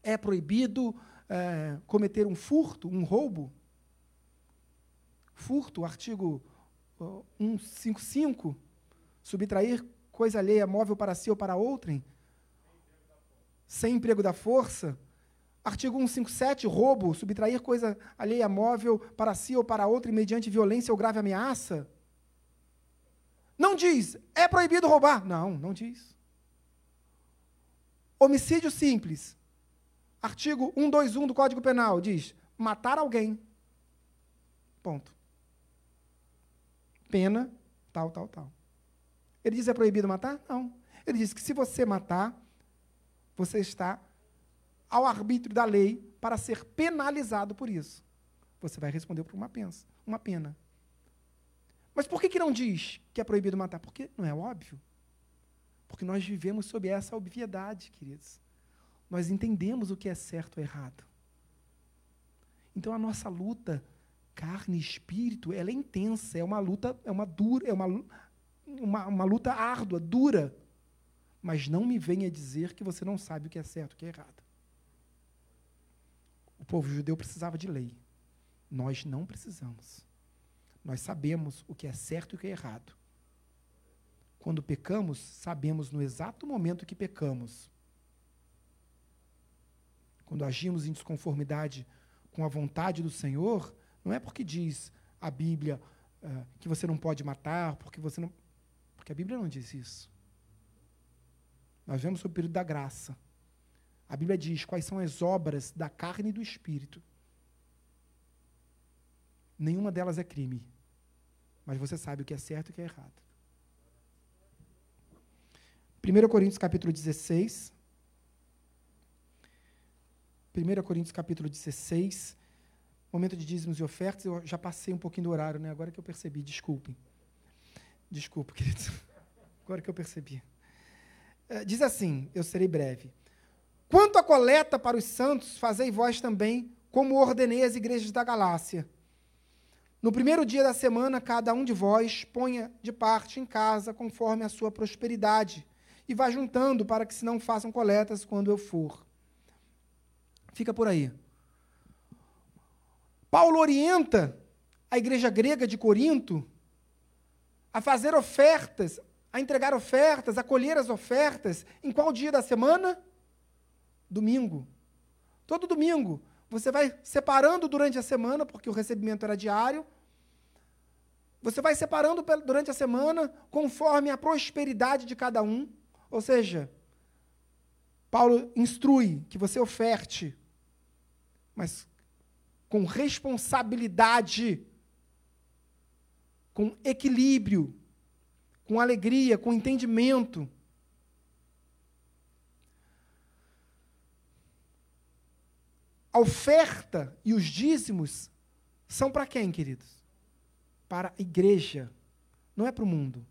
É proibido é, cometer um furto, um roubo? Furto, artigo 155, subtrair coisa alheia móvel para si ou para outrem, sem emprego da força. Artigo 157, roubo, subtrair coisa alheia móvel para si ou para outrem mediante violência ou grave ameaça. Não diz, é proibido roubar? Não, não diz. Homicídio simples. Artigo 121 do Código Penal diz: matar alguém. Ponto. Pena, tal, tal, tal. Ele diz é proibido matar? Não. Ele diz que se você matar, você está ao arbítrio da lei para ser penalizado por isso. Você vai responder por uma, pensa, uma pena. Mas por que, que não diz que é proibido matar? Porque não é óbvio. Porque nós vivemos sob essa obviedade, queridos. Nós entendemos o que é certo ou errado. Então a nossa luta, carne e espírito, ela é intensa, é uma luta, é uma dura, é uma, uma, uma luta árdua, dura. Mas não me venha dizer que você não sabe o que é certo e o que é errado. O povo judeu precisava de lei. Nós não precisamos. Nós sabemos o que é certo e o que é errado. Quando pecamos, sabemos no exato momento que pecamos. Quando agimos em desconformidade com a vontade do Senhor, não é porque diz a Bíblia uh, que você não pode matar, porque você não. Porque a Bíblia não diz isso. Nós vemos o período da graça. A Bíblia diz quais são as obras da carne e do espírito. Nenhuma delas é crime. Mas você sabe o que é certo e o que é errado. 1 Coríntios capítulo 16. 1 Coríntios capítulo 16. Momento de dízimos e ofertas. Eu já passei um pouquinho do horário, né? Agora que eu percebi, desculpem. Desculpa, queridos. Agora que eu percebi. É, diz assim: Eu serei breve. Quanto à coleta para os santos, fazei vós também, como ordenei às igrejas da Galácia. No primeiro dia da semana, cada um de vós ponha de parte em casa, conforme a sua prosperidade e vá juntando para que se não façam coletas quando eu for. Fica por aí. Paulo orienta a igreja grega de Corinto a fazer ofertas, a entregar ofertas, a colher as ofertas. Em qual dia da semana? Domingo. Todo domingo. Você vai separando durante a semana, porque o recebimento era diário. Você vai separando durante a semana, conforme a prosperidade de cada um. Ou seja, Paulo instrui que você oferte, mas com responsabilidade, com equilíbrio, com alegria, com entendimento. A oferta e os dízimos são para quem, queridos? Para a igreja, não é para o mundo.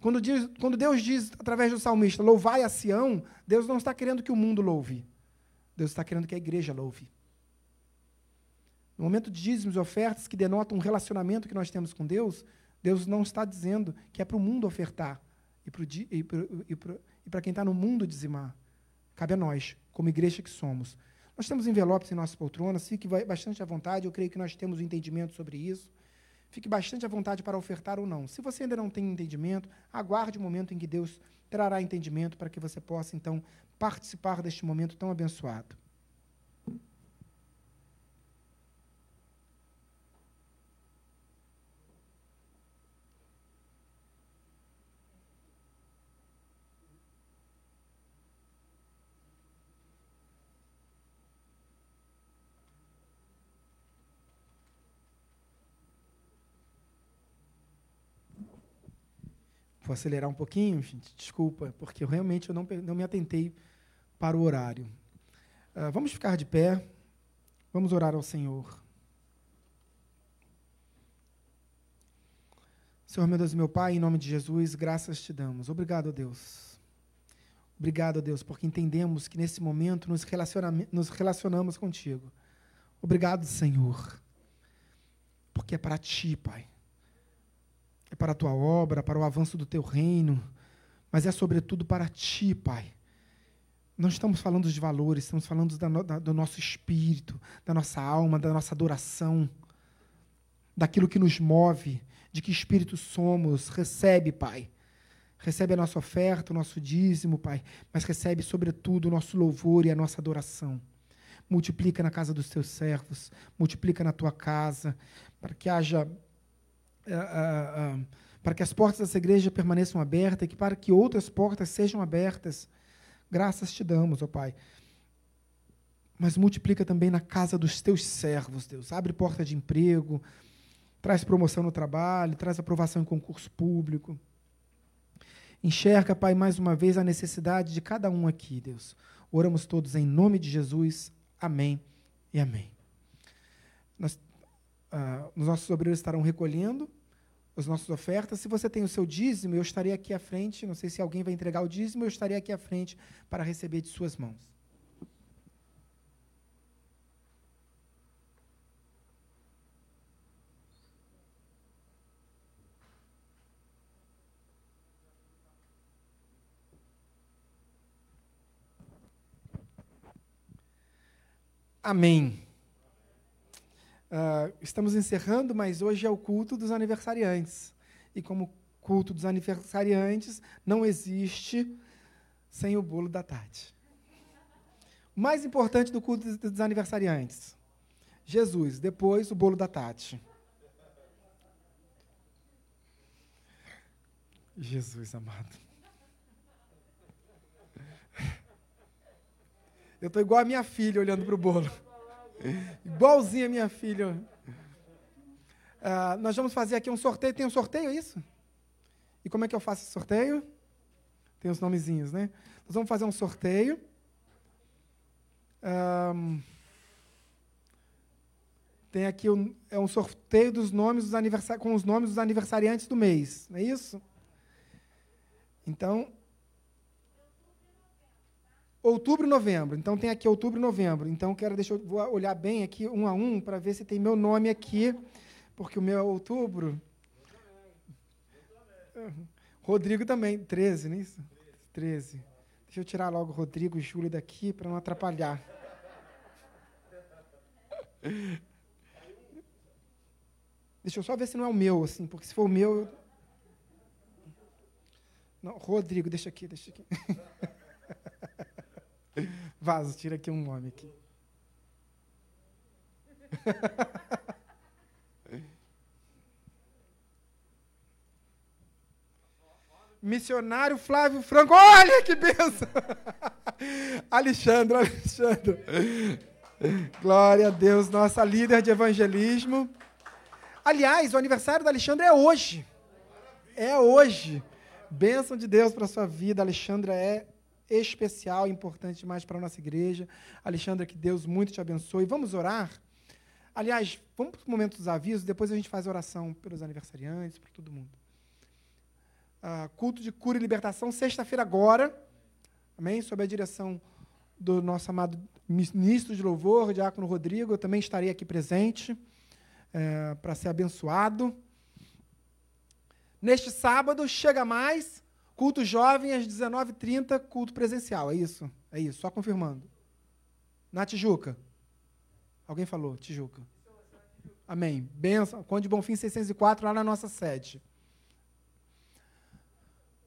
Quando, quando Deus diz, através do salmista, louvai a Sião, Deus não está querendo que o mundo louve. Deus está querendo que a igreja louve. No momento de dízimos e ofertas que denotam um relacionamento que nós temos com Deus, Deus não está dizendo que é para o mundo ofertar e para quem está no mundo dizimar. Cabe a nós, como igreja que somos. Nós temos envelopes em nossas poltronas, fique bastante à vontade, eu creio que nós temos um entendimento sobre isso. Fique bastante à vontade para ofertar ou não. Se você ainda não tem entendimento, aguarde o momento em que Deus trará entendimento para que você possa, então, participar deste momento tão abençoado. Vou acelerar um pouquinho, gente, desculpa, porque eu realmente eu não, não me atentei para o horário. Uh, vamos ficar de pé, vamos orar ao Senhor. Senhor, meu Deus e meu Pai, em nome de Jesus, graças te damos. Obrigado, Deus. Obrigado, Deus, porque entendemos que nesse momento nos, nos relacionamos contigo. Obrigado, Senhor, porque é para ti, Pai é para a tua obra, para o avanço do teu reino, mas é sobretudo para ti, Pai. Não estamos falando de valores, estamos falando da, da, do nosso espírito, da nossa alma, da nossa adoração, daquilo que nos move, de que espírito somos. Recebe, Pai. Recebe a nossa oferta, o nosso dízimo, Pai, mas recebe, sobretudo, o nosso louvor e a nossa adoração. Multiplica na casa dos teus servos, multiplica na tua casa, para que haja para que as portas dessa igreja permaneçam abertas e que para que outras portas sejam abertas. Graças te damos, ó Pai. Mas multiplica também na casa dos teus servos, Deus. Abre porta de emprego, traz promoção no trabalho, traz aprovação em concurso público. Enxerga, Pai, mais uma vez a necessidade de cada um aqui, Deus. Oramos todos em nome de Jesus. Amém e amém. Nós, ah, os nossos obreiros estarão recolhendo as nossas ofertas. Se você tem o seu dízimo, eu estarei aqui à frente. Não sei se alguém vai entregar o dízimo, eu estarei aqui à frente para receber de suas mãos. Amém. Uh, estamos encerrando, mas hoje é o culto dos aniversariantes. E como culto dos aniversariantes, não existe sem o bolo da tarde. O mais importante do culto dos aniversariantes: Jesus, depois o bolo da Tati. Jesus amado. Eu estou igual a minha filha olhando para o bolo. Igualzinha minha filha. Uh, nós vamos fazer aqui um sorteio. Tem um sorteio, é isso? E como é que eu faço esse sorteio? Tem os nomezinhos, né? Nós vamos fazer um sorteio. Um, tem aqui um, é um sorteio dos nomes dos com os nomes dos aniversariantes do mês, não é isso? Então, Outubro e novembro. Então tem aqui outubro e novembro. Então quero deixar vou olhar bem aqui um a um para ver se tem meu nome aqui, porque o meu é outubro. Rodrigo também, 13, não é isso? 13. Deixa eu tirar logo Rodrigo e Júlio daqui para não atrapalhar. Deixa eu só ver se não é o meu, assim, porque se for o meu. Eu... Não, Rodrigo, deixa aqui, deixa aqui. Vaso, tira aqui um nome aqui. Missionário Flávio Franco. Olha que benção! Alexandre, Alexandre. Glória a Deus, nossa líder de evangelismo. Aliás, o aniversário do Alexandre é hoje. É hoje. Bênção de Deus para sua vida. Alexandra é especial, importante demais para a nossa igreja. Alexandra, que Deus muito te abençoe. Vamos orar? Aliás, vamos para o momento dos avisos, depois a gente faz oração pelos aniversariantes, por todo mundo. Uh, culto de cura e libertação, sexta-feira agora, amém? Sob a direção do nosso amado ministro de louvor, Diácono Rodrigo, eu também estarei aqui presente é, para ser abençoado. Neste sábado, chega mais, Culto jovem às 19h30, culto presencial. É isso? É isso, só confirmando. Na Tijuca. Alguém falou, Tijuca. Amém. Benção. Conde Bonfim 604, lá na nossa sede.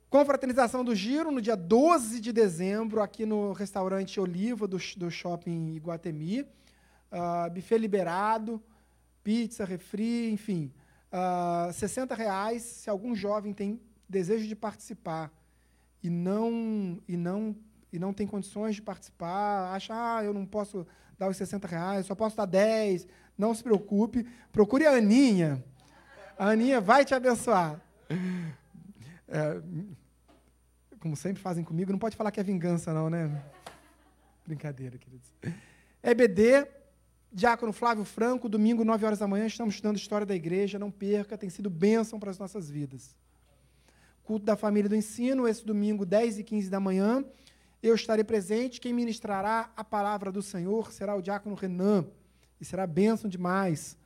Confraternização do Giro, no dia 12 de dezembro, aqui no restaurante Oliva do, do shopping Iguatemi. Uh, buffet liberado, pizza, refri, enfim. Uh, 60 reais. Se algum jovem tem desejo de participar e não e não e não tem condições de participar, acha, ah, eu não posso dar os 60 reais, só posso dar 10, não se preocupe, procure a Aninha. A Aninha vai te abençoar. É, como sempre fazem comigo, não pode falar que é vingança, não, né? Brincadeira, queridos. EBD, Diácono Flávio Franco, domingo, 9 horas da manhã, estamos estudando História da Igreja, não perca, tem sido bênção para as nossas vidas culto da família do ensino, esse domingo, 10 e 15 da manhã. Eu estarei presente. Quem ministrará a palavra do Senhor será o diácono Renan. E será bênção demais.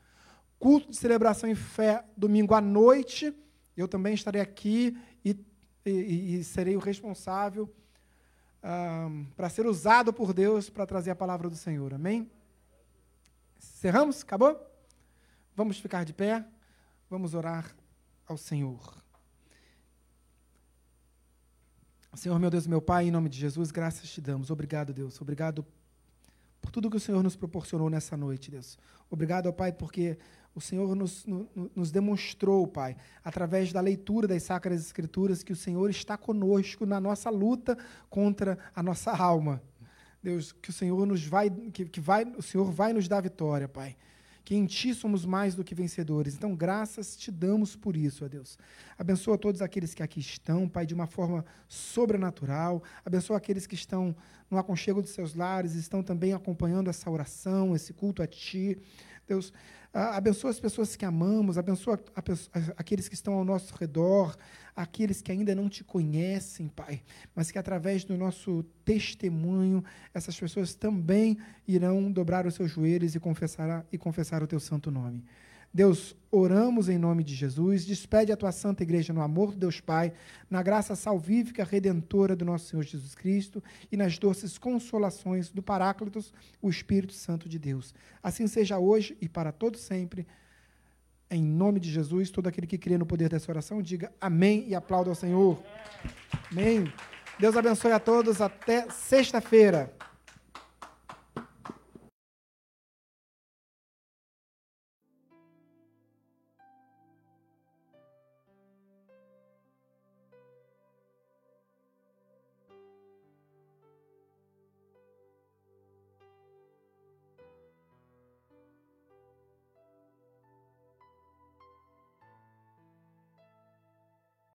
Culto de celebração em fé, domingo à noite. Eu também estarei aqui e, e, e serei o responsável para ser usado por Deus para trazer a palavra do Senhor. Amém? Cerramos? Acabou? Vamos ficar de pé. Vamos orar ao Senhor. Senhor, meu Deus, meu Pai, em nome de Jesus, graças te damos. Obrigado, Deus. Obrigado por tudo que o Senhor nos proporcionou nessa noite, Deus. Obrigado, ó Pai, porque o Senhor nos, no, nos demonstrou, Pai, através da leitura das Sacras Escrituras, que o Senhor está conosco na nossa luta contra a nossa alma. Deus, que o Senhor nos vai, que, que vai, o Senhor vai nos dar vitória, Pai que em Ti somos mais do que vencedores. Então, graças te damos por isso, ó Deus. Abençoa todos aqueles que aqui estão, Pai, de uma forma sobrenatural. Abençoa aqueles que estão no aconchego dos seus lares, estão também acompanhando essa oração, esse culto a Ti. Deus, abençoa as pessoas que amamos, abençoa aqueles que estão ao nosso redor, aqueles que ainda não te conhecem, Pai, mas que através do nosso testemunho, essas pessoas também irão dobrar os seus joelhos e confessar, e confessar o teu santo nome. Deus, oramos em nome de Jesus. Despede a tua santa igreja no amor do Deus Pai, na graça salvífica redentora do nosso Senhor Jesus Cristo e nas doces consolações do Paráclitos, o Espírito Santo de Deus. Assim seja hoje e para todo sempre. Em nome de Jesus, todo aquele que crê no poder dessa oração, diga amém e aplauda ao Senhor. Amém. Deus abençoe a todos. Até sexta-feira.